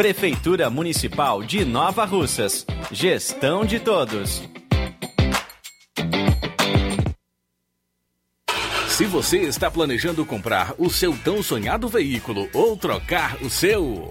Prefeitura Municipal de Nova Russas. Gestão de todos. Se você está planejando comprar o seu tão sonhado veículo ou trocar o seu.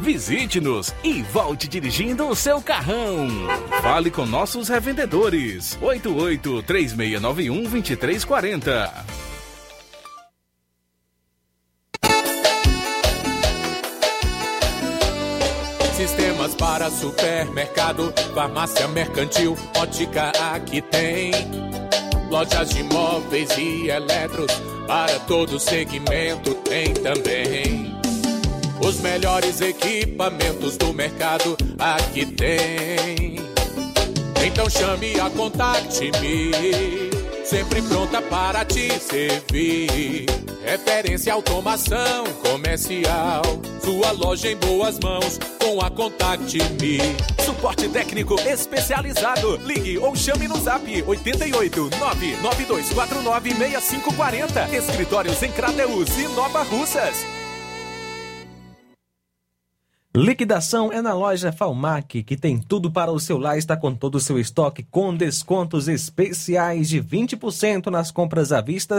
Visite-nos e volte dirigindo o seu carrão. Fale com nossos revendedores. 88 3691 2340. Sistemas para supermercado, farmácia mercantil, ótica aqui tem. Lojas de móveis e eletros, para todo segmento tem também. Os melhores equipamentos do mercado aqui tem. Então chame a Contact-me. Sempre pronta para te servir. Referência automação comercial. Sua loja em boas mãos com a Contact-me. Suporte técnico especializado. Ligue ou chame no zap 88 99249 6540. Escritórios em Crateus e Nova Russas. Liquidação é na loja Falmac, que tem tudo para o seu lar, está com todo o seu estoque com descontos especiais de 20% nas compras à vista,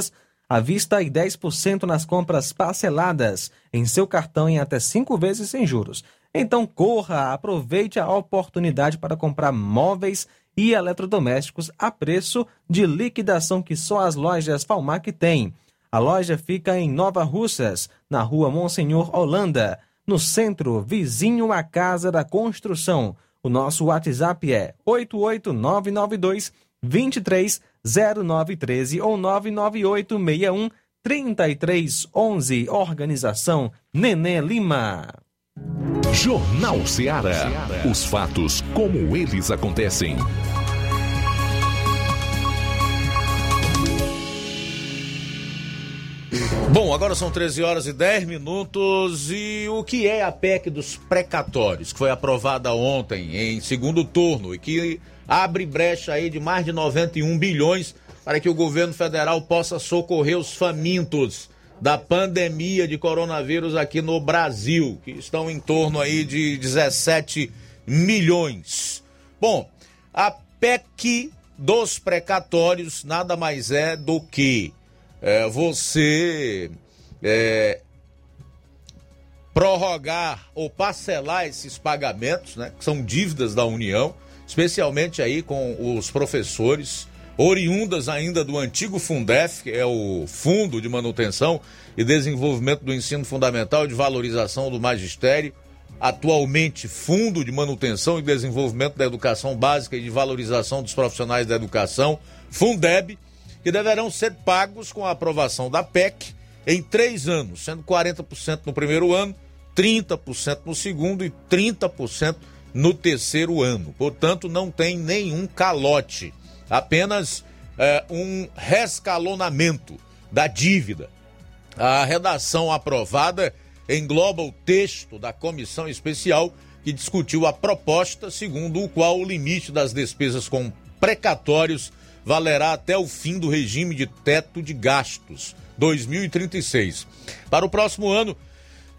à vista e 10% nas compras parceladas em seu cartão em até 5 vezes sem juros. Então corra, aproveite a oportunidade para comprar móveis e eletrodomésticos a preço de liquidação que só as lojas Falmac têm. A loja fica em Nova Russas, na rua Monsenhor Holanda no centro, vizinho à Casa da Construção. O nosso WhatsApp é 88992 230913 ou 99861 3311. Organização Nenê Lima. Jornal Ceará. Os fatos como eles acontecem. Bom, agora são 13 horas e 10 minutos. E o que é a PEC dos precatórios, que foi aprovada ontem em segundo turno e que abre brecha aí de mais de 91 bilhões para que o governo federal possa socorrer os famintos da pandemia de coronavírus aqui no Brasil, que estão em torno aí de 17 milhões. Bom, a PEC dos precatórios nada mais é do que é, você é, prorrogar ou parcelar esses pagamentos, né, que são dívidas da União, especialmente aí com os professores oriundas ainda do antigo Fundef, que é o Fundo de Manutenção e Desenvolvimento do Ensino Fundamental e de Valorização do Magistério, atualmente Fundo de Manutenção e Desenvolvimento da Educação Básica e de Valorização dos Profissionais da Educação, Fundeb, que deverão ser pagos com a aprovação da PEC em três anos, sendo 40% no primeiro ano, 30% no segundo e 30% no terceiro ano. Portanto, não tem nenhum calote, apenas é, um rescalonamento da dívida. A redação aprovada engloba o texto da comissão especial que discutiu a proposta, segundo o qual o limite das despesas com precatórios valerá até o fim do regime de teto de gastos, 2036. Para o próximo ano,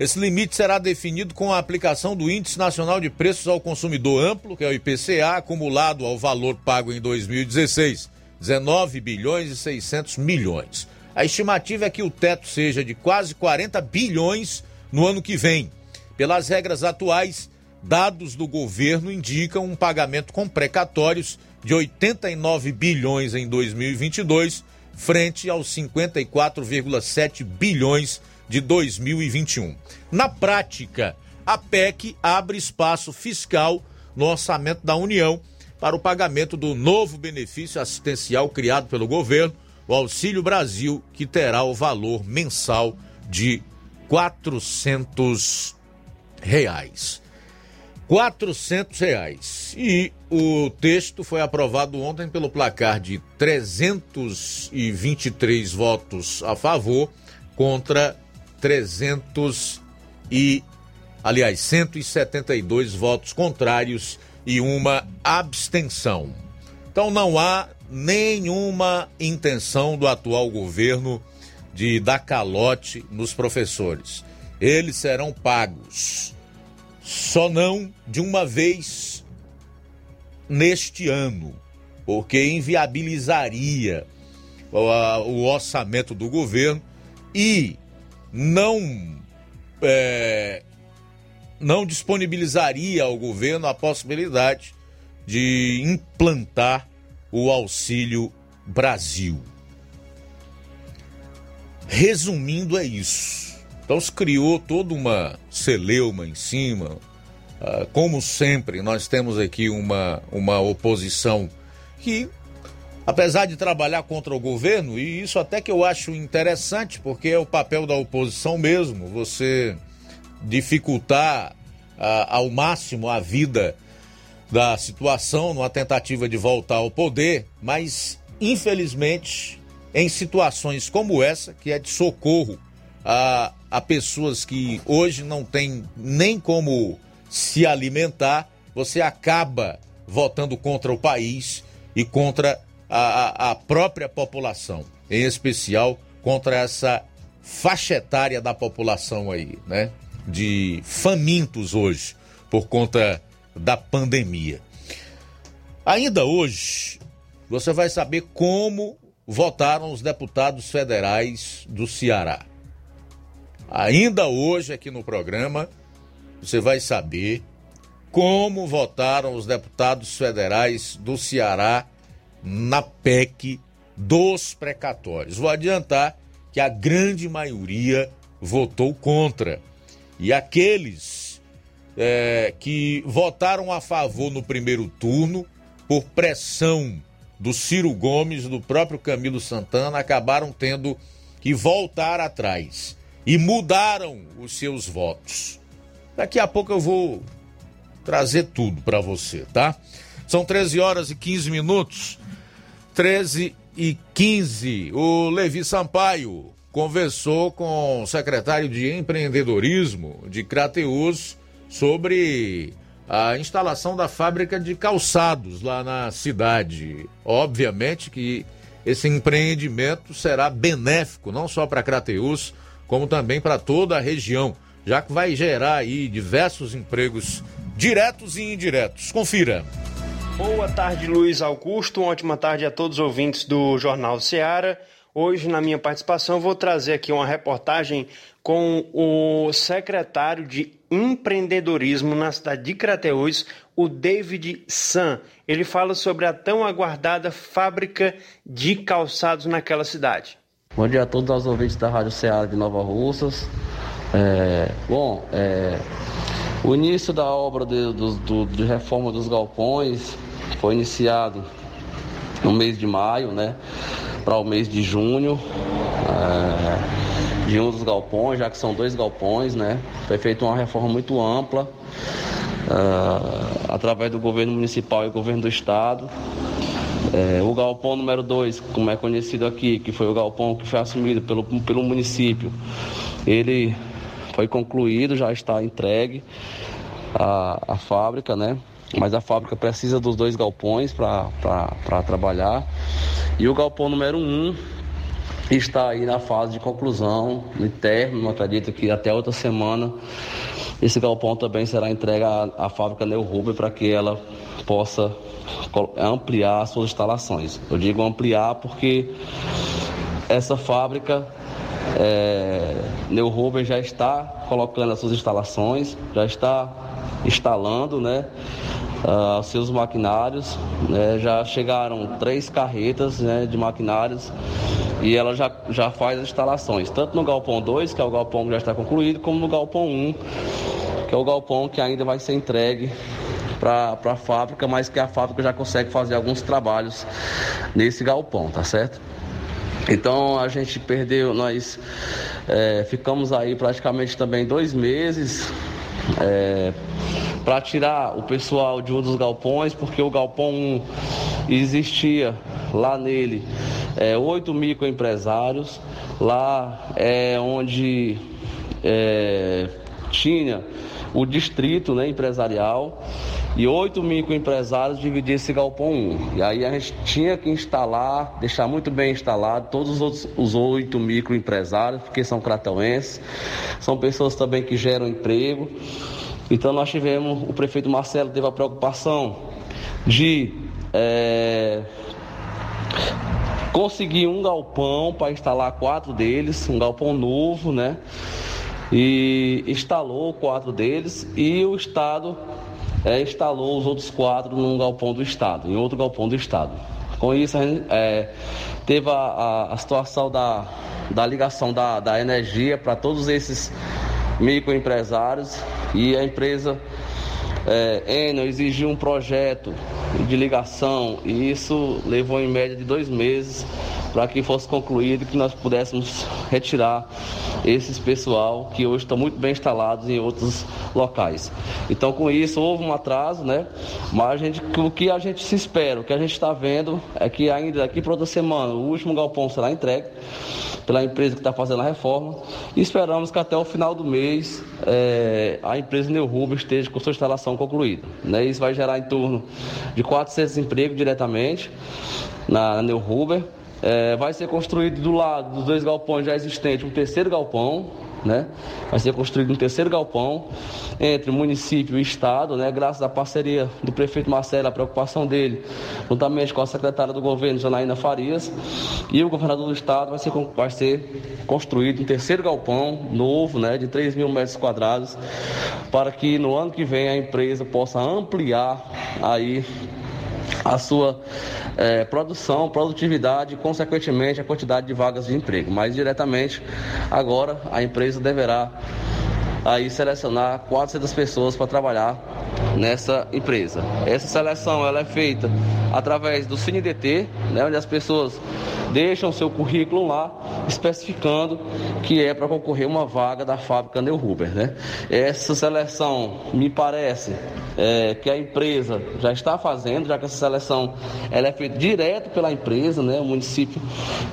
esse limite será definido com a aplicação do Índice Nacional de Preços ao Consumidor Amplo, que é o IPCA, acumulado ao valor pago em 2016, 19 bilhões e 600 milhões. A estimativa é que o teto seja de quase 40 bilhões no ano que vem. Pelas regras atuais, dados do governo indicam um pagamento com precatórios de 89 bilhões em 2022, frente aos 54,7 bilhões de 2021. Na prática, a PEC abre espaço fiscal no orçamento da União para o pagamento do novo benefício assistencial criado pelo governo, o Auxílio Brasil, que terá o valor mensal de 400 reais. 400 reais. E o texto foi aprovado ontem pelo placar de 323 votos a favor contra 300 e aliás 172 votos contrários e uma abstenção. Então não há nenhuma intenção do atual governo de dar calote nos professores. Eles serão pagos só não de uma vez neste ano, porque inviabilizaria o, orçamento do governo e não é, não disponibilizaria ao governo a possibilidade de implantar o Auxílio Brasil. Resumindo, é isso. Então se criou toda uma celeuma em cima. Uh, como sempre, nós temos aqui uma, uma oposição que, apesar de trabalhar contra o governo, e isso até que eu acho interessante, porque é o papel da oposição mesmo, você dificultar uh, ao máximo a vida da situação, numa tentativa de voltar ao poder, mas infelizmente em situações como essa, que é de socorro a, a pessoas que hoje não têm nem como se alimentar, você acaba votando contra o país e contra a, a, a própria população, em especial contra essa faixa etária da população aí, né? De famintos hoje por conta da pandemia. Ainda hoje, você vai saber como votaram os deputados federais do Ceará. Ainda hoje, aqui no programa, você vai saber como votaram os deputados federais do Ceará na PEC dos precatórios. Vou adiantar que a grande maioria votou contra. E aqueles é, que votaram a favor no primeiro turno, por pressão do Ciro Gomes do próprio Camilo Santana, acabaram tendo que voltar atrás e mudaram os seus votos. Daqui a pouco eu vou trazer tudo para você, tá? São 13 horas e 15 minutos. 13 e 15. O Levi Sampaio conversou com o secretário de empreendedorismo de Crateus sobre a instalação da fábrica de calçados lá na cidade. Obviamente que esse empreendimento será benéfico não só para Crateus, como também para toda a região, já que vai gerar aí diversos empregos diretos e indiretos. Confira. Boa tarde, Luiz Augusto. Uma ótima tarde a todos os ouvintes do Jornal Seara. Hoje, na minha participação, vou trazer aqui uma reportagem com o secretário de empreendedorismo na cidade de Crateús, o David San. Ele fala sobre a tão aguardada fábrica de calçados naquela cidade. Bom dia a todos os ouvintes da Rádio Ceará de Nova Russas. É, bom, é, o início da obra de, do, de reforma dos galpões foi iniciado no mês de maio, né? Para o mês de junho. É, de um dos galpões, já que são dois galpões, né? Foi feita uma reforma muito ampla uh, através do governo municipal e governo do estado. É, o galpão número 2, como é conhecido aqui, que foi o galpão que foi assumido pelo, pelo município, ele foi concluído, já está entregue a, a fábrica, né? mas a fábrica precisa dos dois galpões para trabalhar. E o galpão número um está aí na fase de conclusão, no término, acredito que até outra semana esse galpão também será entregue à, à fábrica Neo Rubber para que ela possa ampliar suas instalações. Eu digo ampliar porque essa fábrica é, Rubber já está colocando as suas instalações, já está instalando, né? Uh, seus maquinários, né? já chegaram três carretas né, de maquinários e ela já, já faz as instalações, tanto no Galpão 2, que é o galpão que já está concluído, como no Galpão 1, que é o galpão que ainda vai ser entregue para a fábrica, mas que a fábrica já consegue fazer alguns trabalhos nesse galpão, tá certo? Então a gente perdeu, nós é, ficamos aí praticamente também dois meses é, para tirar o pessoal de um dos galpões, porque o galpão 1 existia lá nele é, oito microempresários, lá é onde é, tinha o distrito né, empresarial e oito microempresários dividir esse galpão 1. E aí a gente tinha que instalar, deixar muito bem instalado todos os outros os oito microempresários, porque são cratauenses, são pessoas também que geram emprego. Então nós tivemos, o prefeito Marcelo teve a preocupação de é, conseguir um galpão para instalar quatro deles, um galpão novo, né? E instalou quatro deles e o Estado é, instalou os outros quatro num galpão do Estado, em outro galpão do Estado. Com isso, a gente, é, teve a, a, a, situação da, da ligação da, da energia para todos esses microempresários e a empresa é, Enel exigiu um projeto de ligação e isso levou em média de dois meses para que fosse concluído e que nós pudéssemos retirar esses pessoal que hoje estão muito bem instalados em outros locais. Então, com isso, houve um atraso, né? Mas a gente, o que a gente se espera, o que a gente está vendo é que ainda daqui para outra semana o último galpão será entregue pela empresa que está fazendo a reforma e esperamos que até o final do mês é, a empresa Neuruber esteja com sua instalação concluída. Né? Isso vai gerar em torno de 400 empregos diretamente na, na Neuruber. É, vai ser construído do lado dos dois galpões já existentes um terceiro galpão, né? Vai ser construído um terceiro galpão entre o município e o estado, né? Graças à parceria do prefeito Marcelo, a preocupação dele, juntamente com a secretária do governo, Janaína Farias, e o governador do estado vai ser, vai ser construído um terceiro galpão novo, né? De 3 mil metros quadrados, para que no ano que vem a empresa possa ampliar aí a sua é, produção, produtividade e, consequentemente, a quantidade de vagas de emprego. Mas, diretamente, agora a empresa deverá aí selecionar 400 pessoas para trabalhar nessa empresa. Essa seleção ela é feita através do CineDT, né, onde as pessoas deixam seu currículo lá, especificando que é para concorrer uma vaga da fábrica Neuhuber. Né? Essa seleção, me parece, é, que a empresa já está fazendo, já que essa seleção ela é feita direto pela empresa, né? o município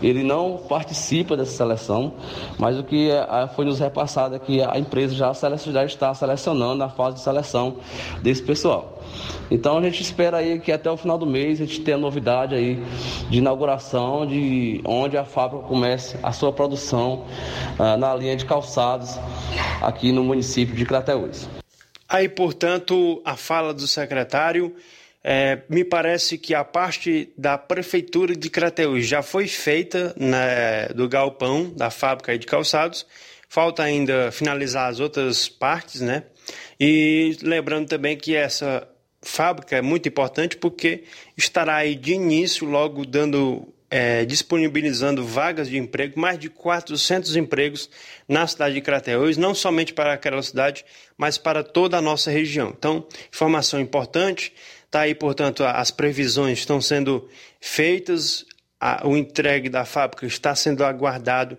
ele não participa dessa seleção, mas o que é, foi nos repassado é que a empresa já, já está selecionando na fase de seleção desse pessoal. Então a gente espera aí que até o final do mês a gente tenha novidade aí de inauguração de onde a fábrica comece a sua produção uh, na linha de calçados aqui no município de Crateús. Aí, portanto, a fala do secretário, é, me parece que a parte da prefeitura de Crateús já foi feita né, do galpão da fábrica de calçados. Falta ainda finalizar as outras partes, né? E lembrando também que essa fábrica é muito importante porque estará aí de início logo dando é, disponibilizando vagas de emprego, mais de 400 empregos na cidade de Crateús, não somente para aquela cidade, mas para toda a nossa região. Então, informação importante, está aí, portanto, as previsões estão sendo feitas, a, o entregue da fábrica está sendo aguardado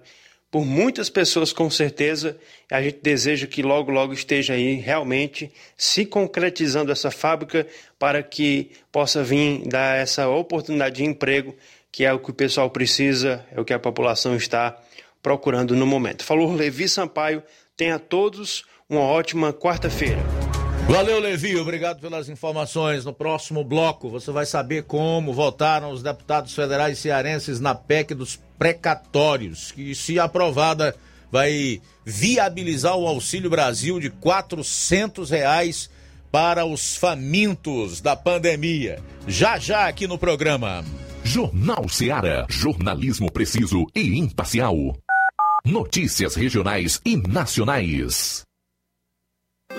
por muitas pessoas, com certeza. A gente deseja que logo, logo esteja aí realmente se concretizando essa fábrica para que possa vir dar essa oportunidade de emprego, que é o que o pessoal precisa, é o que a população está procurando no momento. Falou Levi Sampaio. Tenha todos uma ótima quarta-feira. Valeu, Levi. Obrigado pelas informações. No próximo bloco, você vai saber como votaram os deputados federais cearenses na PEC dos precatórios, que, se aprovada, vai viabilizar o Auxílio Brasil de quatrocentos reais para os famintos da pandemia. Já já aqui no programa. Jornal Seara. Jornalismo preciso e imparcial. Notícias regionais e nacionais.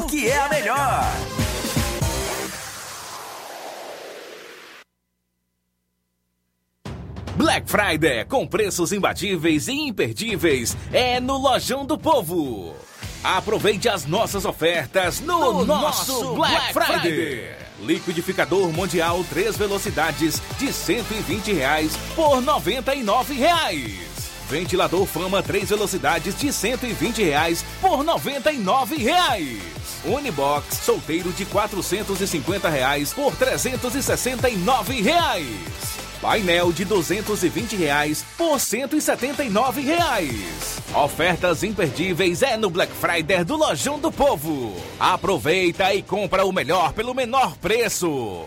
porque é a melhor. Black Friday com preços imbatíveis e imperdíveis é no Lojão do Povo. Aproveite as nossas ofertas no, No nosso, nosso Black, Black Friday. Friday. Liquidificador Mundial 3 velocidades de 120 reais por 99 reais. Ventilador Fama 3 velocidades de 120 reais por 99 reais. Unibox solteiro de 450 reais por 369 reais. Painel de 220 reais por 179 reais. Ofertas imperdíveis é no Black Friday do Lojão do Povo. Aproveita e compra o melhor pelo menor preço.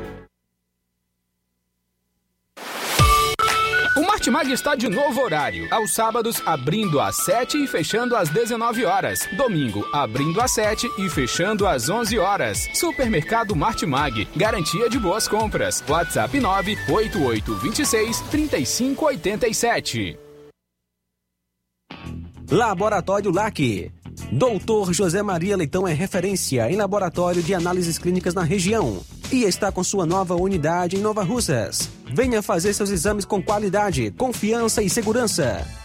Martimag está de novo horário. Aos sábados, abrindo às 7 e fechando às 19 horas. Domingo, abrindo às 7 e fechando às 11 horas. Supermercado Martimag. Garantia de boas compras. WhatsApp 98826 3587. Laboratório LAC. Doutor José Maria Leitão é referência em laboratório de análises clínicas na região e está com sua nova unidade em Nova Russas. Venha fazer seus exames com qualidade, confiança e segurança.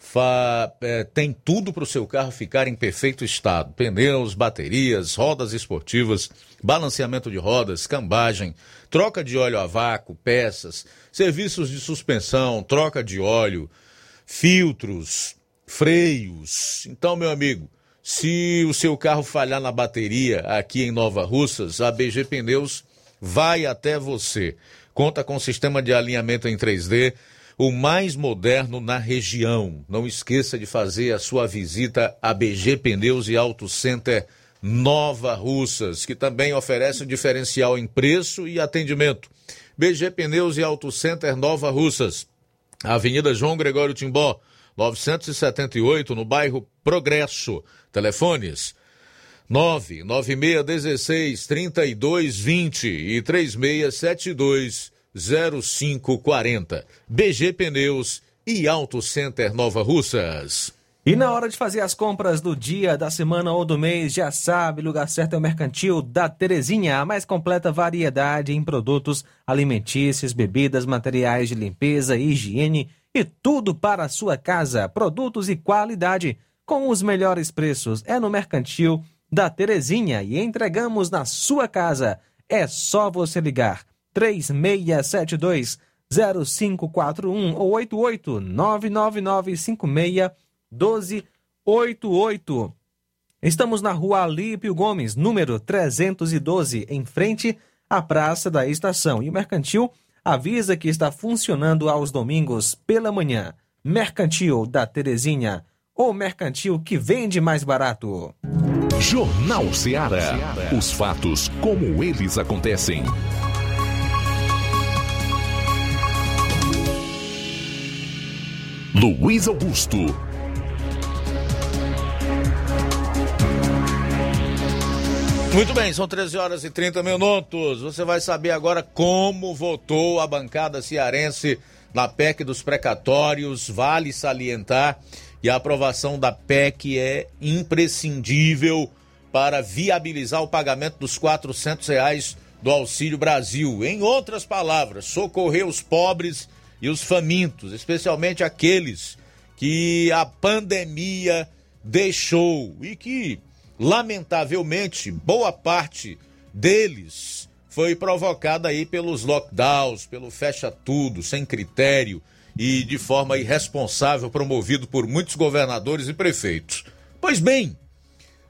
fa- é, tem tudo para o seu carro ficar em perfeito estado: pneus, baterias, rodas esportivas, balanceamento de rodas, cambagem, troca de óleo a vácuo, peças, serviços de suspensão, troca de óleo, filtros, freios. Então, meu amigo, se o seu carro falhar na bateria aqui em Nova Russas, a BG Pneus vai até você. Conta com sistema de alinhamento em 3D, o mais moderno na região. Não esqueça de fazer a sua visita a BG Pneus e Auto Center Nova Russas, que também oferece um diferencial em preço e atendimento. BG Pneus e Auto Center Nova Russas. Avenida João Gregório Timbó, 978, no bairro Progresso. Telefones 99616 3220 e 3672 0540. BG Pneus e Auto Center Nova Russas. E na hora de fazer as compras do dia, da semana ou do mês, já sabe, lugar certo é o Mercantil da Terezinha, a mais completa variedade em produtos alimentícios, bebidas, materiais de limpeza, higiene e tudo para a sua casa. Produtos e qualidade com os melhores preços. É no Mercantil da Terezinha e entregamos na sua casa. É só você ligar 3672 0541 ou 88 99956 1288. Estamos na rua Alípio Gomes, número 312, em frente à Praça da Estação. E o Mercantil avisa que está funcionando aos domingos pela manhã. Mercantil da Terezinha, ou mercantil que vende mais barato. Jornal Ceará. Os fatos como eles acontecem. Luiz Augusto. Muito bem, são 13 horas e 30 minutos. Você vai saber agora como votou a bancada cearense na PEC dos precatórios. Vale salientar que a aprovação da PEC é imprescindível para viabilizar o pagamento dos 400 reais do Auxílio Brasil. Em outras palavras, socorrer os pobres e os famintos, especialmente aqueles que a pandemia deixou e que lamentavelmente, boa parte deles foi provocada aí pelos lockdowns, pelo fecha tudo, sem critério e de forma irresponsável promovido por muitos governadores e prefeitos. Pois bem,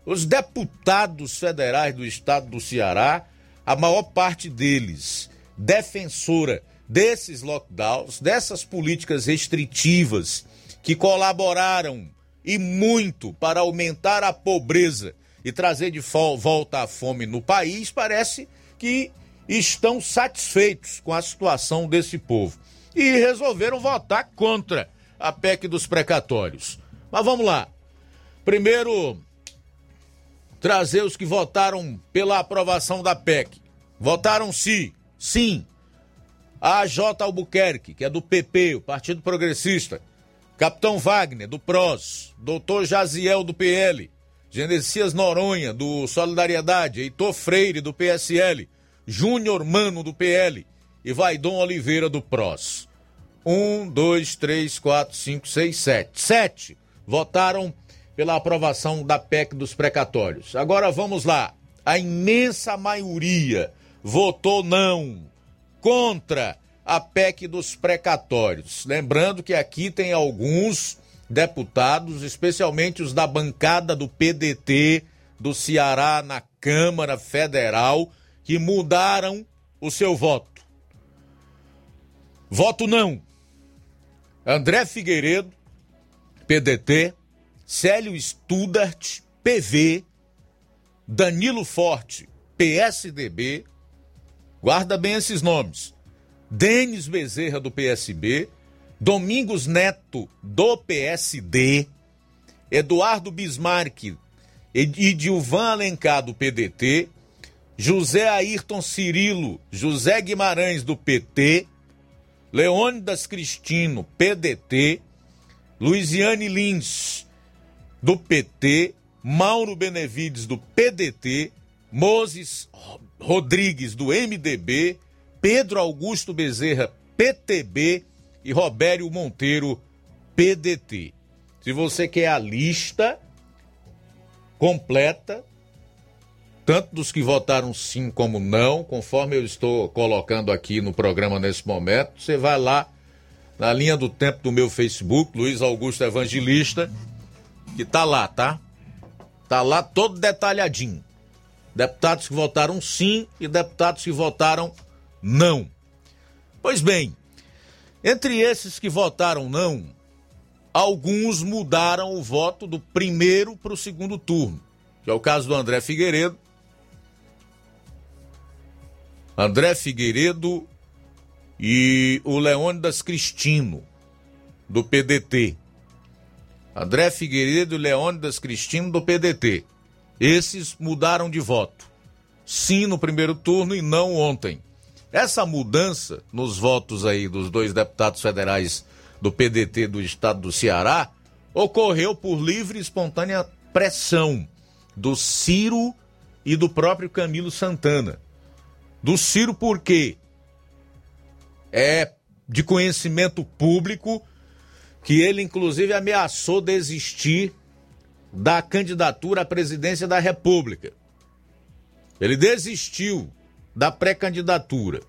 os deputados federais do estado do Ceará, a maior parte deles defensora desses lockdowns, dessas políticas restritivas que colaboraram e muito para aumentar a pobreza e trazer de volta a fome no país, parece que estão satisfeitos com a situação desse povo e resolveram votar contra a PEC dos precatórios. Mas vamos lá. Primeiro, trazer os que votaram pela aprovação da PEC. Votaram sim, sim. A J. Albuquerque, que é do PP, o Partido Progressista. Capitão Wagner, do PROS. Doutor Jaziel, do PL. Genesias Noronha, do Solidariedade, Heitor Freire, do PSL, Júnior Mano, do PL e Vaidon Oliveira, do PROS. Um, dois, três, quatro, cinco, seis, sete. Sete votaram pela aprovação da PEC dos precatórios. Agora vamos lá. A imensa maioria votou não, contra a PEC dos precatórios. Lembrando que aqui tem alguns deputados, especialmente os da bancada do PDT do Ceará na Câmara Federal, que mudaram o seu voto. Voto não. André Figueiredo, PDT, Célio Studart, PV, Danilo Forte, PSDB, guarda bem esses nomes, Denis Bezerra, do PSB, Domingos Neto, do PSD, Eduardo Bismarck e Dilvan Alencar, do PDT, José Ayrton Cirilo, José Guimarães, do PT, Leônidas Cristino, PDT, Luiziane Lins, do PT, Mauro Benevides, do PDT, Moses Rodrigues, do MDB, Pedro Augusto Bezerra, PTB e Robério Monteiro, PDT. Se você quer a lista completa, tanto dos que votaram sim como não, conforme eu estou colocando aqui no programa nesse momento, você vai lá na linha do tempo do meu Facebook, Luiz Augusto Evangelista, que tá lá, tá? Tá lá todo detalhadinho. Deputados que votaram sim e deputados que votaram não. Pois bem, entre esses que votaram não, alguns mudaram o voto do primeiro para o segundo turno, que é o caso do André Figueiredo. André Figueiredo e o Leônidas Cristino. do PDT. André Figueiredo e Leônidas Cristino do PDT. Esses mudaram de voto. Sim no primeiro turno e não ontem. Essa mudança nos votos aí dos dois deputados federais do PDT do estado do Ceará ocorreu por livre e espontânea pressão do Ciro e do próprio Camilo Santana. Do Ciro porque é de conhecimento público que ele inclusive ameaçou desistir da candidatura à presidência da República. Ele desistiu da pré-candidatura.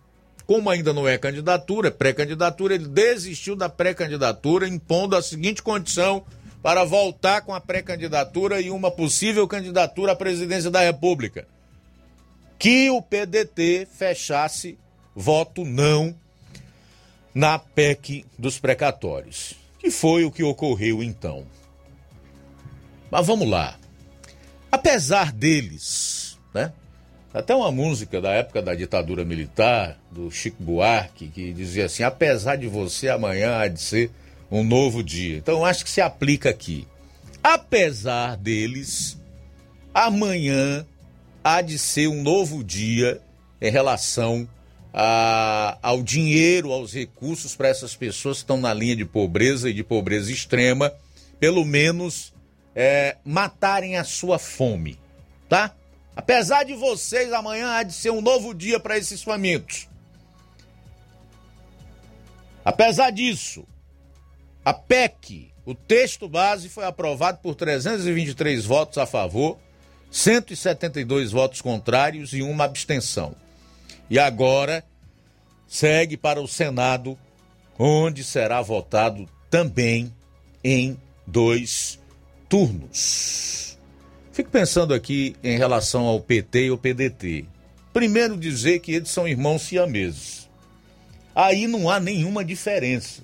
Como ainda não é candidatura, é pré-candidatura, ele desistiu da pré-candidatura, impondo a seguinte condição para voltar com a pré-candidatura e uma possível candidatura à presidência da República: que o PDT fechasse voto não na PEC dos precatórios. Que foi o que ocorreu então. Mas vamos lá. Apesar deles, né? Até uma música da época da ditadura militar, do Chico Buarque, que dizia assim: apesar de você, amanhã há de ser um novo dia. Então acho que se aplica aqui. Apesar deles, amanhã há de ser um novo dia em relação a, ao dinheiro, aos recursos para essas pessoas que estão na linha de pobreza e de pobreza extrema, pelo menos é, matarem a sua fome, tá? Apesar de vocês, amanhã há de ser um novo dia para esses famintos. Apesar disso, a PEC, o texto base, foi aprovado por 323 votos a favor, 172 votos contrários e uma abstenção. E agora segue para o Senado, onde será votado também em dois turnos. Fico pensando aqui em relação ao PT e ao PDT. Primeiro dizer que eles são irmãos siameses. Aí não há nenhuma diferença.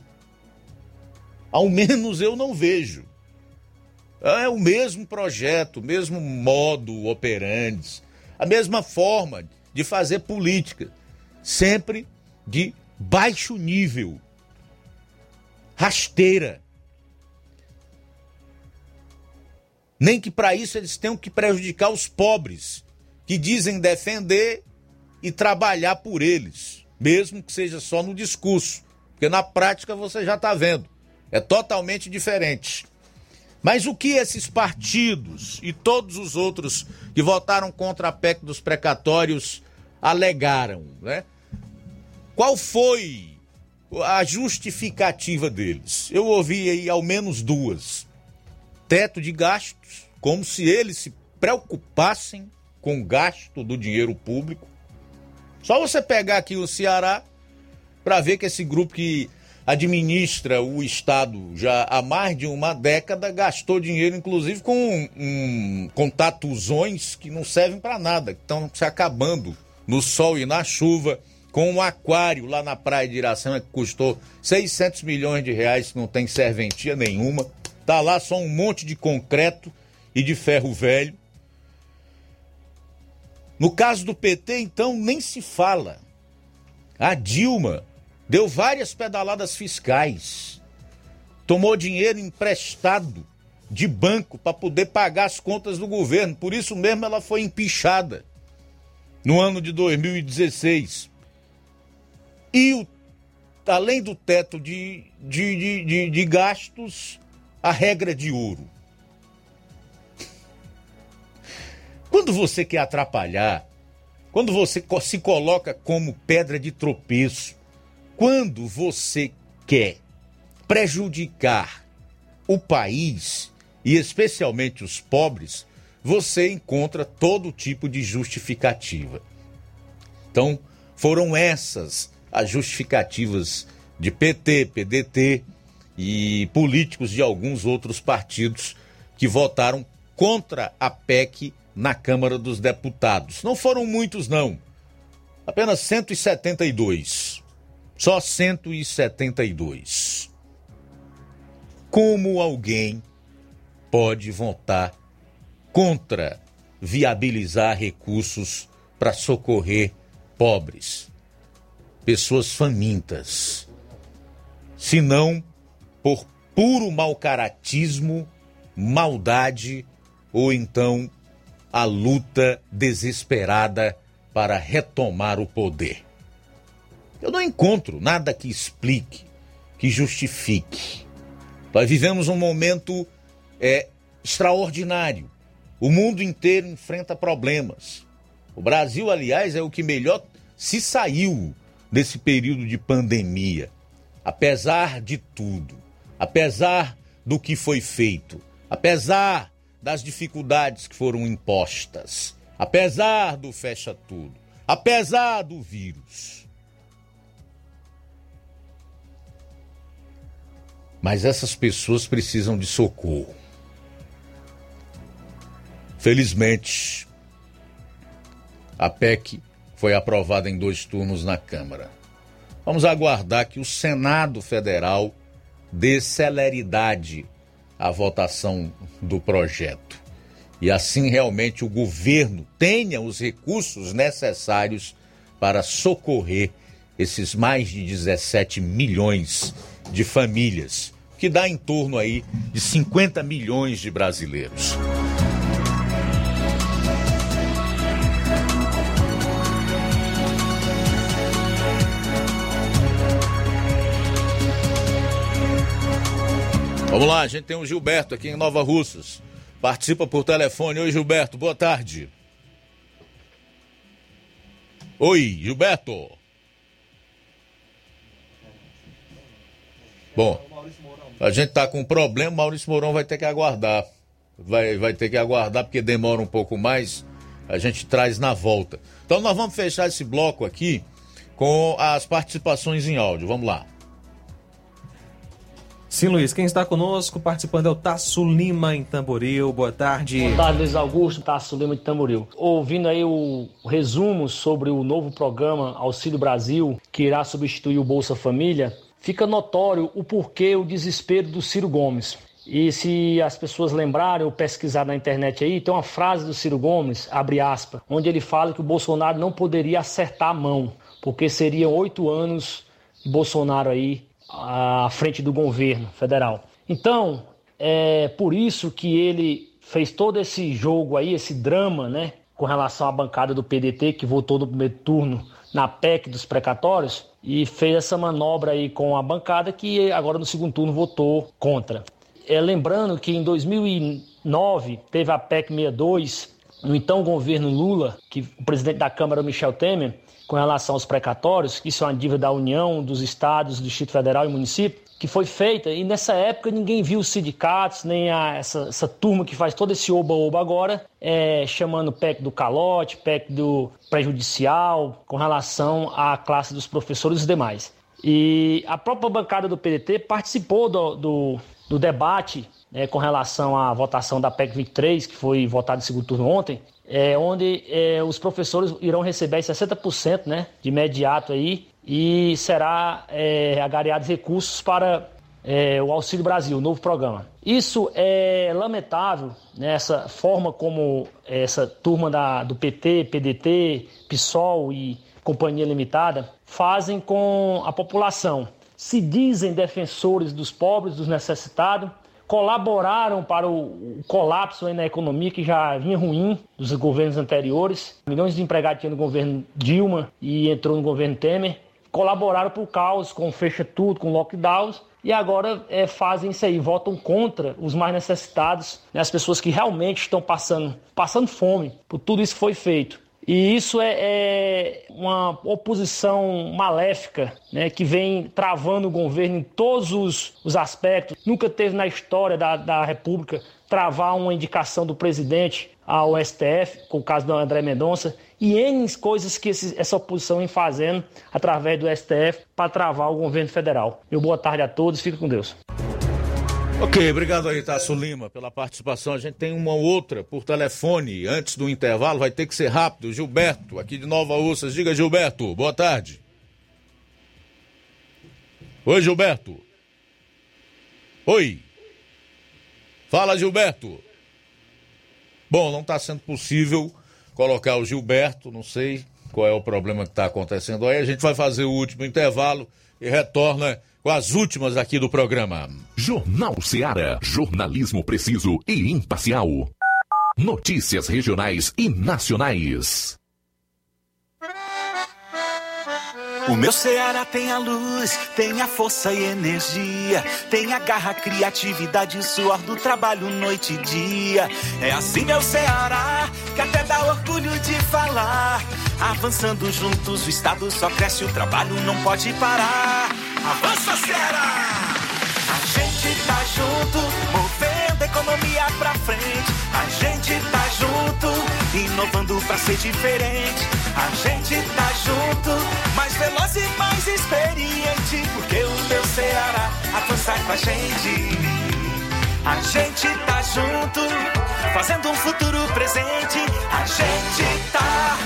Ao menos eu não vejo. É o mesmo projeto, o mesmo modo operandi, a mesma forma de fazer política, sempre de baixo nível, rasteira. Nem que para isso eles tenham que prejudicar os pobres, que dizem defender e trabalhar por eles, mesmo que seja só no discurso, porque na prática você já está vendo, é totalmente diferente. Mas o que esses partidos e todos os outros que votaram contra a PEC dos precatórios alegaram, né? Qual foi a justificativa deles? Eu ouvi aí ao menos duas teto de gastos, como se eles se preocupassem com o gasto do dinheiro público. Só você pegar aqui o Ceará para ver que esse grupo que administra o Estado já há mais de uma década gastou dinheiro, inclusive, com, um, com tatuzões que não servem para nada, que estão se acabando no sol e na chuva, com um aquário lá na praia de Iracema que custou 600 milhões de reais, que não tem serventia nenhuma. Tá lá só um monte de concreto e de ferro velho. No caso do PT, então, nem se fala. A Dilma deu várias pedaladas fiscais. Tomou dinheiro emprestado de banco para poder pagar as contas do governo. Por isso mesmo ela foi empichada no ano de 2016. E o, além do teto de, de, de, de, de gastos, a regra de ouro. Quando você quer atrapalhar, quando você se coloca como pedra de tropeço, quando você quer prejudicar o país e especialmente os pobres, você encontra todo tipo de justificativa. Então, foram essas as justificativas de PT, PDT e políticos de alguns outros partidos que votaram contra a PEC na Câmara dos Deputados. Não foram muitos, não. Apenas 172. Só 172. Como alguém pode votar contra viabilizar recursos para socorrer pobres, pessoas famintas? Se não por puro malcaratismo, maldade ou então a luta desesperada para retomar o poder. Eu não encontro nada que explique, que justifique. Nós vivemos um momento é, extraordinário. O mundo inteiro enfrenta problemas. O Brasil, aliás, é o que melhor se saiu desse período de pandemia. Apesar de tudo, apesar do que foi feito, apesar das dificuldades que foram impostas, apesar do fecha tudo, apesar do vírus. Mas essas pessoas precisam de socorro. Felizmente, a PEC foi aprovada em dois turnos na Câmara. Vamos aguardar que o Senado Federal dê celeridade à votação do projeto. E assim realmente o governo tenha os recursos necessários para socorrer esses mais de 17 milhões de famílias, que dá em torno aí de 50 milhões de brasileiros. Vamos lá, a gente tem o Gilberto aqui em Nova Russas. Participa por telefone. Oi, Gilberto, boa tarde. Oi, Gilberto. Bom, a gente tá com um problema, Maurício Mourão vai ter que aguardar. Vai, vai ter que aguardar porque demora um pouco mais. A gente traz na volta. Então nós vamos fechar esse bloco aqui com as participações em áudio. Vamos lá. Sim, Luiz, quem está conosco participando é o Tasso Lima em Tamboril. Boa tarde. Boa tarde, Luiz Augusto, Tasso Lima de Tamboril. Ouvindo aí o resumo sobre o novo programa Auxílio Brasil, que irá substituir o Bolsa Família, fica notório o porquê o desespero do Ciro Gomes. E se as pessoas lembrarem ou pesquisar na internet aí, tem uma frase do Ciro Gomes, abre aspas, onde ele fala que o Bolsonaro não poderia acertar a mão, porque seriam oito anos Bolsonaro aí à frente do governo federal. Então, é por isso que ele fez todo esse jogo aí, esse drama, né, com relação à bancada do PDT que votou no primeiro turno na PEC dos precatórios e fez essa manobra aí com a bancada que agora no segundo turno votou contra. É, lembrando que em 2009 teve a PEC 62 no então governo Lula, que o presidente da Câmara Michel Temer com relação aos precatórios, que isso é uma dívida da União, dos estados, do Distrito Federal e município, que foi feita e nessa época ninguém viu os sindicatos, nem a, essa, essa turma que faz todo esse oba-oba agora, é, chamando PEC do calote, PEC do prejudicial, com relação à classe dos professores e demais. E a própria bancada do PDT participou do, do, do debate né, com relação à votação da PEC 23, que foi votada em segundo turno ontem, é, onde é, os professores irão receber 60% né, de imediato aí e será é, agariados recursos para é, o Auxílio Brasil, o novo programa. Isso é lamentável, né, essa forma como essa turma da, do PT, PDT, PSOL e Companhia Limitada fazem com a população. Se dizem defensores dos pobres, dos necessitados, colaboraram para o colapso na economia que já vinha ruim dos governos anteriores. Milhões de empregados tinham no governo Dilma e entrou no governo Temer. Colaboraram para o caos, com fecha tudo, com lockdowns, e agora é, fazem isso aí, votam contra os mais necessitados, né, as pessoas que realmente estão passando, passando fome por tudo isso que foi feito. E isso é, é uma oposição maléfica né, que vem travando o governo em todos os, os aspectos. Nunca teve na história da, da República travar uma indicação do presidente ao STF, com o caso do André Mendonça, e N coisas que esse, essa oposição vem fazendo através do STF para travar o governo federal. Meu boa tarde a todos, fica com Deus. Ok, obrigado aí, Tasso Lima, pela participação. A gente tem uma outra por telefone antes do intervalo, vai ter que ser rápido. Gilberto, aqui de Nova Ursas. Diga, Gilberto, boa tarde. Oi, Gilberto. Oi. Fala, Gilberto. Bom, não está sendo possível colocar o Gilberto, não sei qual é o problema que está acontecendo aí. A gente vai fazer o último intervalo e retorna com as últimas aqui do programa. Jornal Seara. Jornalismo preciso e imparcial. Notícias regionais e nacionais. O meu Ceará tem a luz, tem a força e energia, tem a garra, criatividade e suor do trabalho noite e dia. É assim meu Ceará, que até dá orgulho de falar. Avançando juntos, o estado só cresce, o trabalho não pode parar. Avança Ceará! A gente tá junto, movendo a economia pra frente. A gente tá junto, inovando pra ser diferente. A gente tá junto, mais veloz e mais experiente. Porque o meu Ceará avança com a gente. A gente tá junto, fazendo um futuro presente. A gente tá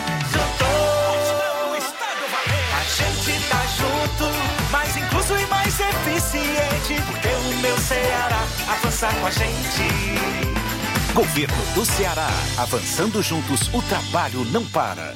eficiente. Porque o meu Ceará avança com a gente. Governo do Ceará. Avançando juntos, o trabalho não para.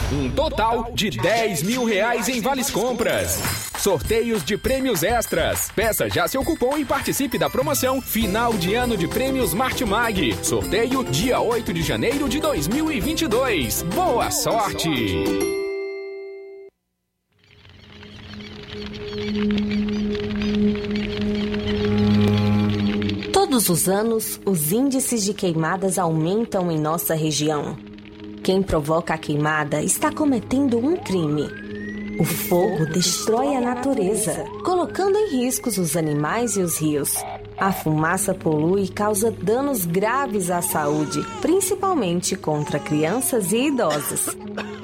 Um total de 10 mil reais em vales compras. Sorteios de prêmios extras. Peça já seu cupom e participe da promoção Final de Ano de Prêmios Martimag. Sorteio dia 8 de janeiro de 2022. Boa sorte! Todos os anos, os índices de queimadas aumentam em nossa região. Quem provoca a queimada está cometendo um crime. O fogo destrói a natureza, colocando em riscos os animais e os rios. A fumaça polui e causa danos graves à saúde, principalmente contra crianças e idosos.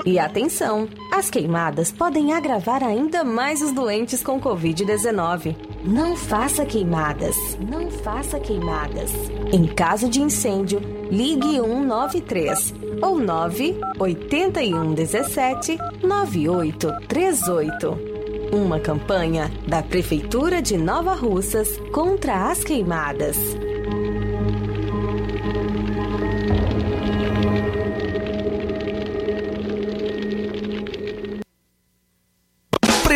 E atenção, as queimadas podem agravar ainda mais os doentes com Covid-19. Não faça queimadas, não faça queimadas. Em caso de incêndio, ligue 193 ou 981 17 9838. Uma campanha da Prefeitura de Nova Russas contra as queimadas.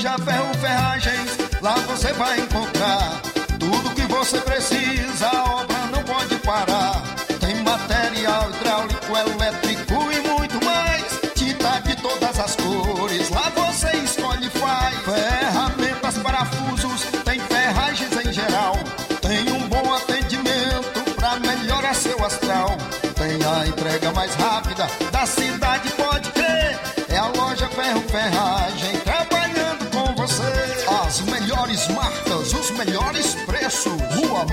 Loja Ferro Ferragens, lá você vai encontrar tudo que você precisa, melhores preços. Rua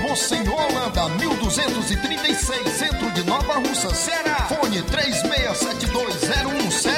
Holanda, 1236, centro de Nova Russa, Ceará. Fone 36720179.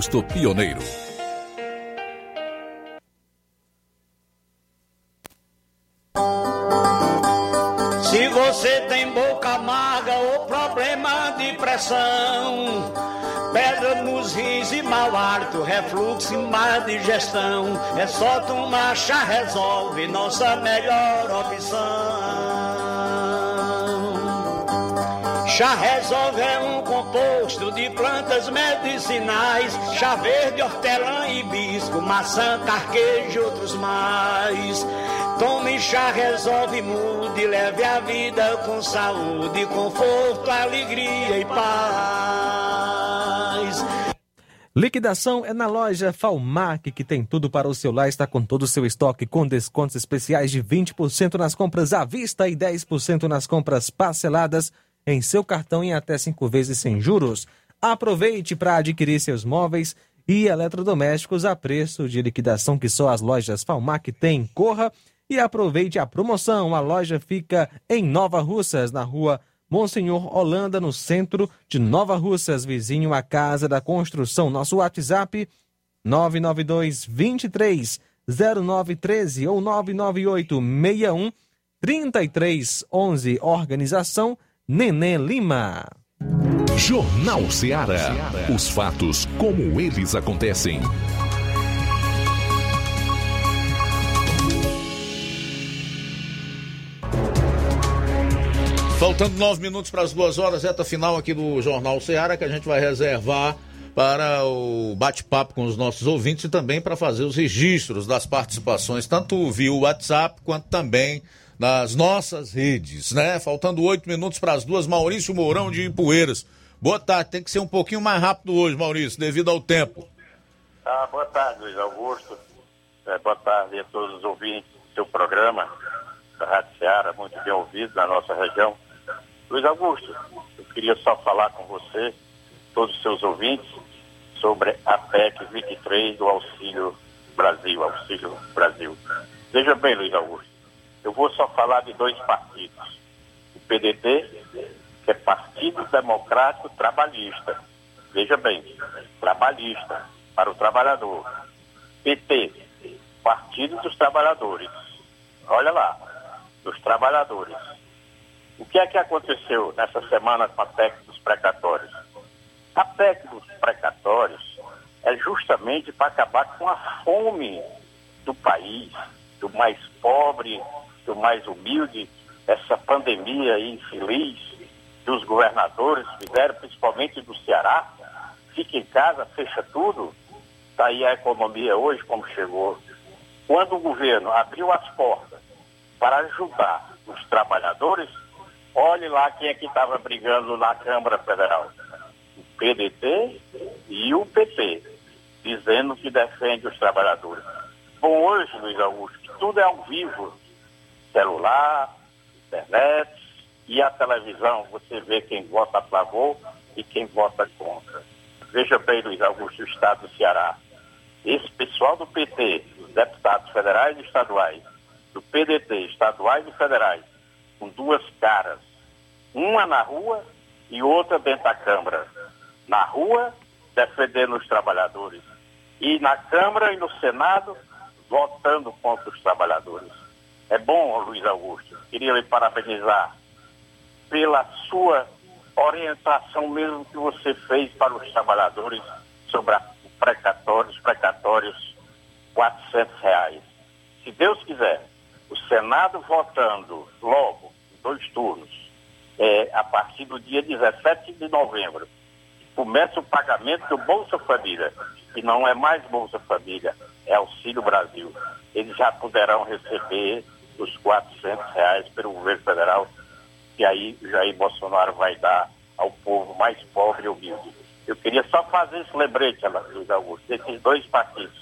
posto Pioneiro. Se você tem boca amarga ou problema de pressão, pedra nos rins e mau hálito, refluxo e má digestão, é só tomar chá resolve, nossa melhor opção. Chá resolve é um composto de plantas medicinais, chá verde, hortelã, hibisco, maçã, carquejo e outros mais. Tome chá, resolve, mude, leve a vida com saúde, conforto, alegria e paz. Liquidação é na loja Falmac, que tem tudo para o seu lar. Está com todo o seu estoque, com descontos especiais de 20% nas compras à vista e 10% nas compras parceladas em seu cartão em até cinco vezes sem juros. Aproveite para adquirir seus móveis e eletrodomésticos a preço de liquidação que só as lojas Falmac têm. Corra e aproveite a promoção. A loja fica em Nova Russas, na rua Monsenhor Holanda, no centro de Nova Russas, vizinho à Casa da Construção. Nosso WhatsApp 992 23 0913 ou 998 61 3311. Organização Nenê Lima. Jornal Ceará. Os fatos como eles acontecem. Faltando nove minutos para as duas horas, reta final aqui do Jornal Ceará, que a gente vai reservar para o bate-papo com os nossos ouvintes e também para fazer os registros das participações, tanto via WhatsApp quanto também nas nossas redes, né? Faltando oito minutos para as duas, Maurício Mourão de Ipueiras. Boa tarde, tem que ser um pouquinho mais rápido hoje, Maurício, devido ao tempo. Ah, boa tarde, Luiz Augusto. É, boa tarde a todos os ouvintes do seu programa, da Rádio Ceará, muito bem ouvido na nossa região. Luiz Augusto, eu queria só falar com você, todos os seus ouvintes, sobre a PEC 23 do Auxílio Brasil, Auxílio Brasil. Veja bem, Luiz Augusto, eu vou só falar de dois partidos. O PDT, que é Partido Democrático Trabalhista. Veja bem, trabalhista, para o trabalhador. PT, Partido dos Trabalhadores. Olha lá, dos trabalhadores. O que é que aconteceu nessa semana com a PEC dos precatórios? A PEC dos precatórios é justamente para acabar com a fome do país, do mais pobre, do mais humilde, essa pandemia infeliz que os governadores fizeram, principalmente do Ceará. Fica em casa, fecha tudo. Está aí a economia hoje como chegou. Quando o governo abriu as portas para ajudar os trabalhadores, olhe lá quem é que estava brigando na Câmara Federal. O PDT e o PT, dizendo que defende os trabalhadores. Bom, hoje, Luiz Augusto, tudo é ao vivo. Celular, internet e a televisão. Você vê quem vota a favor e quem vota contra. Veja bem, Luiz Augusto, o Estado do Ceará. Esse pessoal do PT, os deputados federais e estaduais, do PDT, estaduais e federais, com duas caras, uma na rua e outra dentro da Câmara. Na rua, defendendo os trabalhadores, e na Câmara e no Senado, votando contra os trabalhadores. É bom, Luiz Augusto, queria lhe parabenizar pela sua orientação mesmo que você fez para os trabalhadores sobre a precatórios, precatórios 400 reais. Se Deus quiser, o Senado votando logo, em dois turnos, é, a partir do dia 17 de novembro, começa o pagamento do Bolsa Família, que não é mais Bolsa Família, é Auxílio Brasil. Eles já poderão receber os 400 reais pelo governo federal, que aí Jair Bolsonaro vai dar ao povo mais pobre e humilde. Eu queria só fazer esse lembrete, Luiz Augusto, desses dois partidos,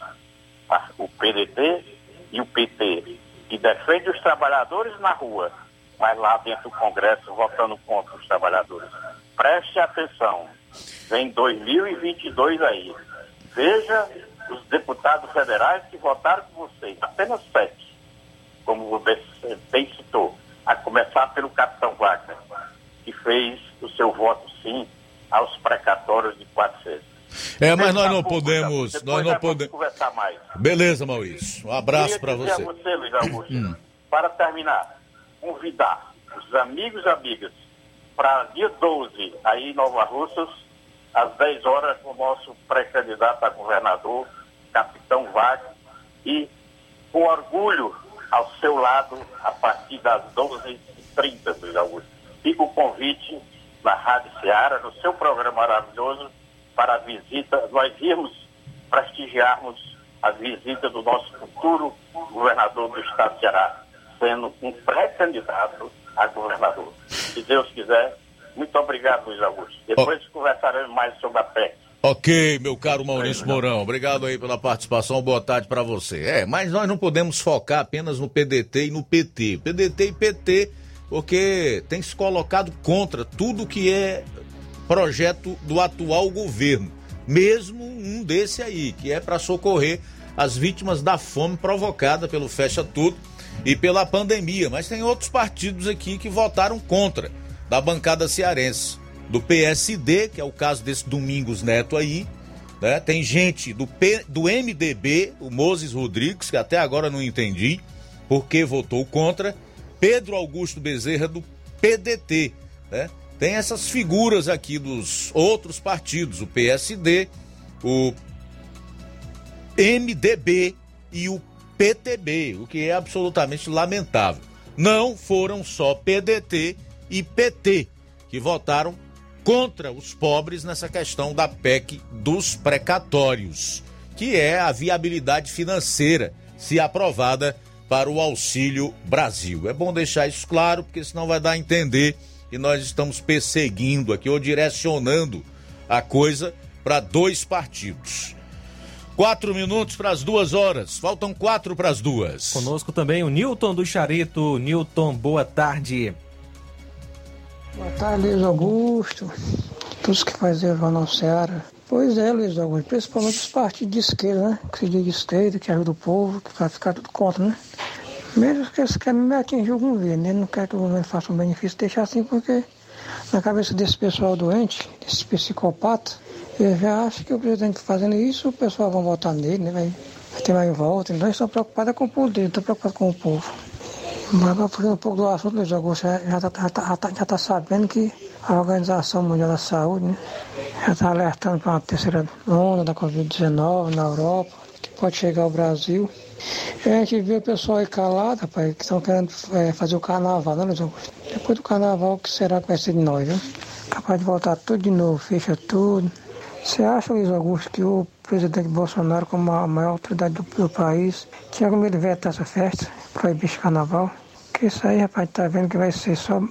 o PDT e o PT, que defendem os trabalhadores na rua, mas lá dentro do Congresso votando contra os trabalhadores. Preste atenção, vem 2022 aí. Veja os deputados federais que votaram com vocês, apenas sete, como o bem citou, a começar pelo capitão Wagner, que fez o seu voto sim aos precatórios de 400. É, mas nós não podemos, nós não podemos conversar mais. Beleza, Maurício. Um abraço para você. a você, Luiz Augusto, hum. para terminar, convidar os amigos e amigas para dia 12, aí em Nova Russas, às 10 horas, o nosso pré-candidato a governador, capitão Wagner, e com orgulho ao seu lado, a partir das 12h30, Luiz Augusto. Fica o convite na Rádio Ceará, no seu programa maravilhoso, para a visita, nós irmos prestigiarmos a visita do nosso futuro governador do estado de Ceará, sendo um pré-candidato a governador. Se Deus quiser, muito obrigado, Luiz Augusto. Depois oh. conversaremos mais sobre a PEC. Ok, meu caro Maurício Mourão, obrigado aí pela participação, boa tarde para você. É, mas nós não podemos focar apenas no PDT e no PT. PDT e PT, porque tem se colocado contra tudo que é projeto do atual governo, mesmo um desse aí, que é para socorrer as vítimas da fome provocada pelo fecha tudo e pela pandemia. Mas tem outros partidos aqui que votaram contra, da bancada cearense do PSD, que é o caso desse Domingos Neto aí, né? Tem gente do, P, do MDB, o Moses Rodrigues, que até agora não entendi por que votou contra, Pedro Augusto Bezerra do PDT, né? Tem essas figuras aqui dos outros partidos, o PSD, o MDB e o PTB, o que é absolutamente lamentável. Não foram só PDT e PT que votaram contra os pobres nessa questão da PEC dos precatórios, que é a viabilidade financeira, se aprovada para o Auxílio Brasil. É bom deixar isso claro, porque senão vai dar a entender que nós estamos perseguindo aqui ou direcionando a coisa para dois partidos. Quatro minutos para as duas horas. Faltam quatro para as duas. Conosco também o Newton do Charito. Newton, boa tarde. Boa tarde, Luiz Augusto. Todos que fazem o Jornal Seara. Pois é, Luiz Augusto, principalmente os partidos de esquerda, né? Que se diz esquerda, que ajuda o povo, que vai ficar tudo contra, né? Mesmo que eles querem atingir o governo, né? Não quer que o governo faça um benefício, deixar assim, porque na cabeça desse pessoal doente, desses psicopatas, eu já acho que o presidente fazendo isso, o pessoal vai votar nele, né? Vai, vai ter mais volta. Então eles estão preocupados com o poder, estão preocupados com o povo. Mas fugir um pouco do assunto, Luiz Augusto, já está tá, tá, já tá sabendo que a Organização Mundial da Saúde né, já está alertando para uma terceira onda da Covid-19 na Europa, que pode chegar ao Brasil. E a gente vê o pessoal aí calado, rapaz, que estão querendo é, fazer o carnaval, né, Luiz Augusto? Depois do carnaval, o que será que vai ser de nós, né? Capaz de voltar tudo de novo, fecha tudo. Você acha, Luiz Augusto, que o presidente Bolsonaro, como a maior autoridade do, do país, tinha como ele vetar essa festa, proibir esse carnaval? Que isso aí, rapaz, tá vendo que vai ser só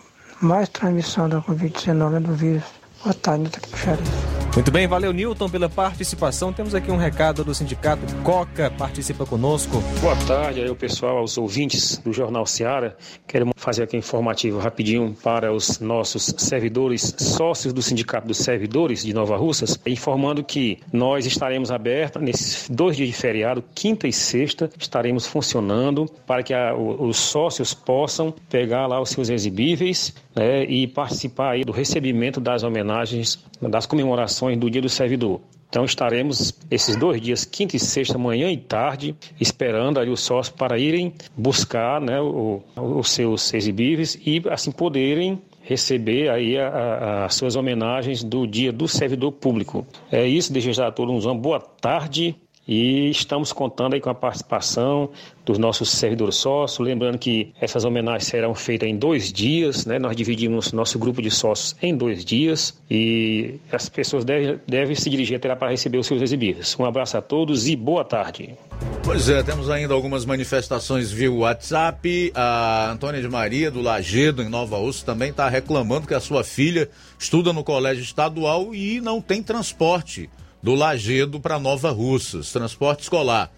mais transmissão da Covid-19 né, do vírus. Boa tarde, tá aqui puxaria. Muito bem, valeu Newton pela participação. Temos aqui um recado do sindicato Coca, participa conosco. Boa tarde aí pessoal, aos ouvintes do Jornal Seara. Quero fazer aqui um informativo rapidinho para os nossos servidores, sócios do Sindicato dos Servidores de Nova Russas, informando que nós estaremos abertos nesses dois dias de feriado, quinta e sexta, estaremos funcionando para que a, os sócios possam pegar lá os seus exibíveis né, e participar aí do recebimento das homenagens, das comemorações do Dia do Servidor. Então estaremos esses dois dias, quinta e sexta, manhã e tarde, esperando ali os sócios para irem buscar né, o, os seus exibíveis e assim poderem receber aí as suas homenagens do Dia do Servidor Público. É isso, já a todos uma boa tarde E estamos contando aí com a participação dos nossos servidores sócios. Lembrando que essas homenagens serão feitas em dois dias, né? Nós dividimos nosso grupo de sócios em dois dias e as pessoas devem, devem se dirigir até lá para receber os seus exibíveis. Um abraço a todos e boa tarde. Pois é, temos ainda algumas manifestações via WhatsApp. A Antônia de Maria, do Lagedo, em Nova Rússia, também está reclamando que a sua filha estuda no colégio estadual e não tem transporte do Lagedo para Nova Russas, transporte escolar.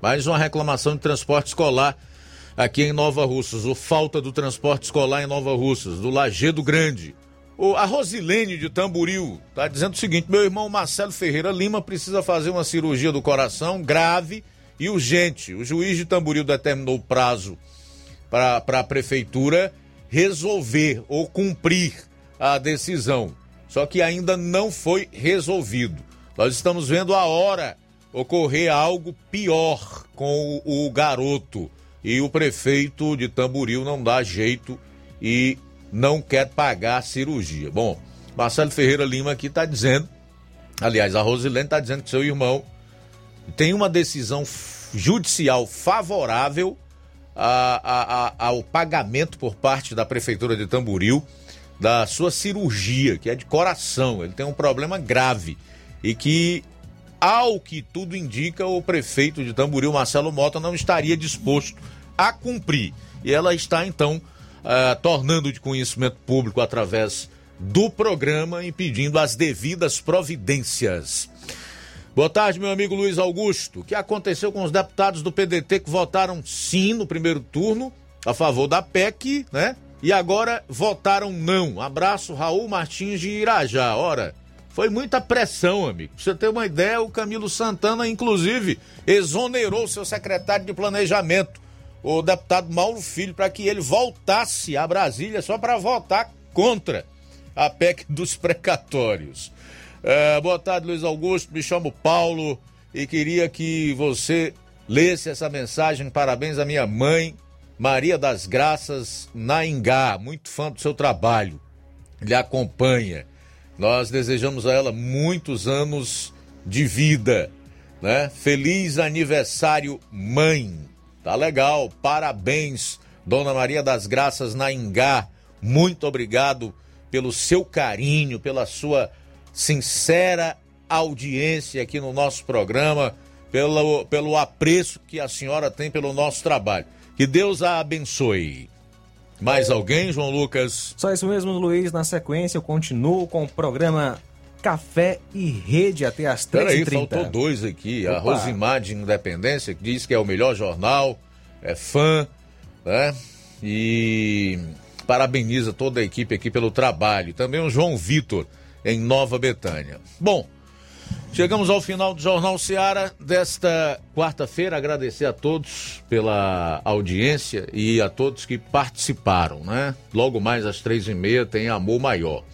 Mais uma reclamação de transporte escolar aqui em Nova Russas, o falta do transporte escolar em Nova Russas, do Lagedo Grande. O, a Rosilene de Tamburil está dizendo o seguinte: meu irmão Marcelo Ferreira Lima precisa fazer uma cirurgia do coração grave e urgente. O juiz de Tamburil determinou o prazo para a prefeitura resolver ou cumprir a decisão. Só que ainda não foi resolvido. Nós estamos vendo a hora ocorrer algo pior com o, o garoto. E o prefeito de Tamburil não dá jeito e não quer pagar a cirurgia. Bom, Marcelo Ferreira Lima aqui está dizendo, aliás, a Rosilene está dizendo que seu irmão tem uma decisão judicial favorável a, a, a, ao pagamento por parte da Prefeitura de Tamburil da sua cirurgia, que é de coração. Ele tem um problema grave e que, ao que tudo indica, o prefeito de Tamboril, Marcelo Mota, não estaria disposto a cumprir. E ela está, então, uh, tornando de conhecimento público através do programa, impedindo as devidas providências. Boa tarde, meu amigo Luiz Augusto. O que aconteceu com os deputados do PDT que votaram sim no primeiro turno a favor da PEC, né? E agora votaram não. Abraço, Raul Martins de Irajá. Ora, foi muita pressão, amigo. Pra você ter uma ideia, o Camilo Santana, inclusive, exonerou seu secretário de planejamento, o deputado Mauro Filho, para que ele voltasse a Brasília só para votar contra a PEC dos precatórios. É, boa tarde, Luiz Augusto. Me chamo Paulo e queria que você lesse essa mensagem. Parabéns à minha mãe, Maria das Graças Naingá. Muito fã do seu trabalho. Lhe acompanha. Nós desejamos a ela muitos anos de vida, né? Feliz aniversário, mãe. Tá legal, parabéns, Dona Maria das Graças Naingá. Muito obrigado pelo seu carinho, pela sua sincera audiência aqui no nosso programa, pelo, pelo apreço que a senhora tem pelo nosso trabalho. Que Deus a abençoe. Mais alguém, João Lucas? Só isso mesmo, Luiz. Na sequência, eu continuo com o programa Café e Rede até as 3h30. Peraí, faltou dois aqui. Opa. A Rosimar de Independência, que diz que é o melhor jornal, é fã, né? E parabeniza toda a equipe aqui pelo trabalho. Também o João Vitor, em Nova Betânia. Bom, Chegamos ao final do Jornal Seara desta quarta-feira. Agradecer a todos pela audiência e a todos que participaram, né? Logo mais às três e meia tem Amor Maior.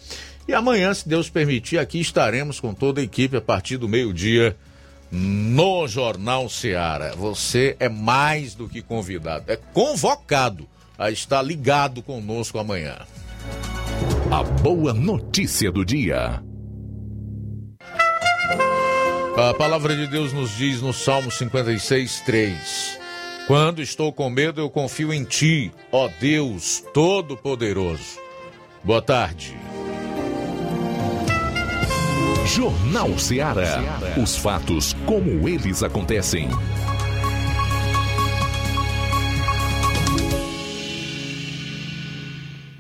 E amanhã, se Deus permitir, aqui estaremos com toda a equipe a partir do meio-dia no Jornal Seara. Você é mais do que convidado, é convocado a estar ligado conosco amanhã. A boa notícia do dia. A palavra de Deus nos diz no Salmo 56, 3: Quando estou com medo, eu confio em Ti, ó Deus Todo-Poderoso. Boa tarde. Jornal Ceará. Os fatos como eles acontecem.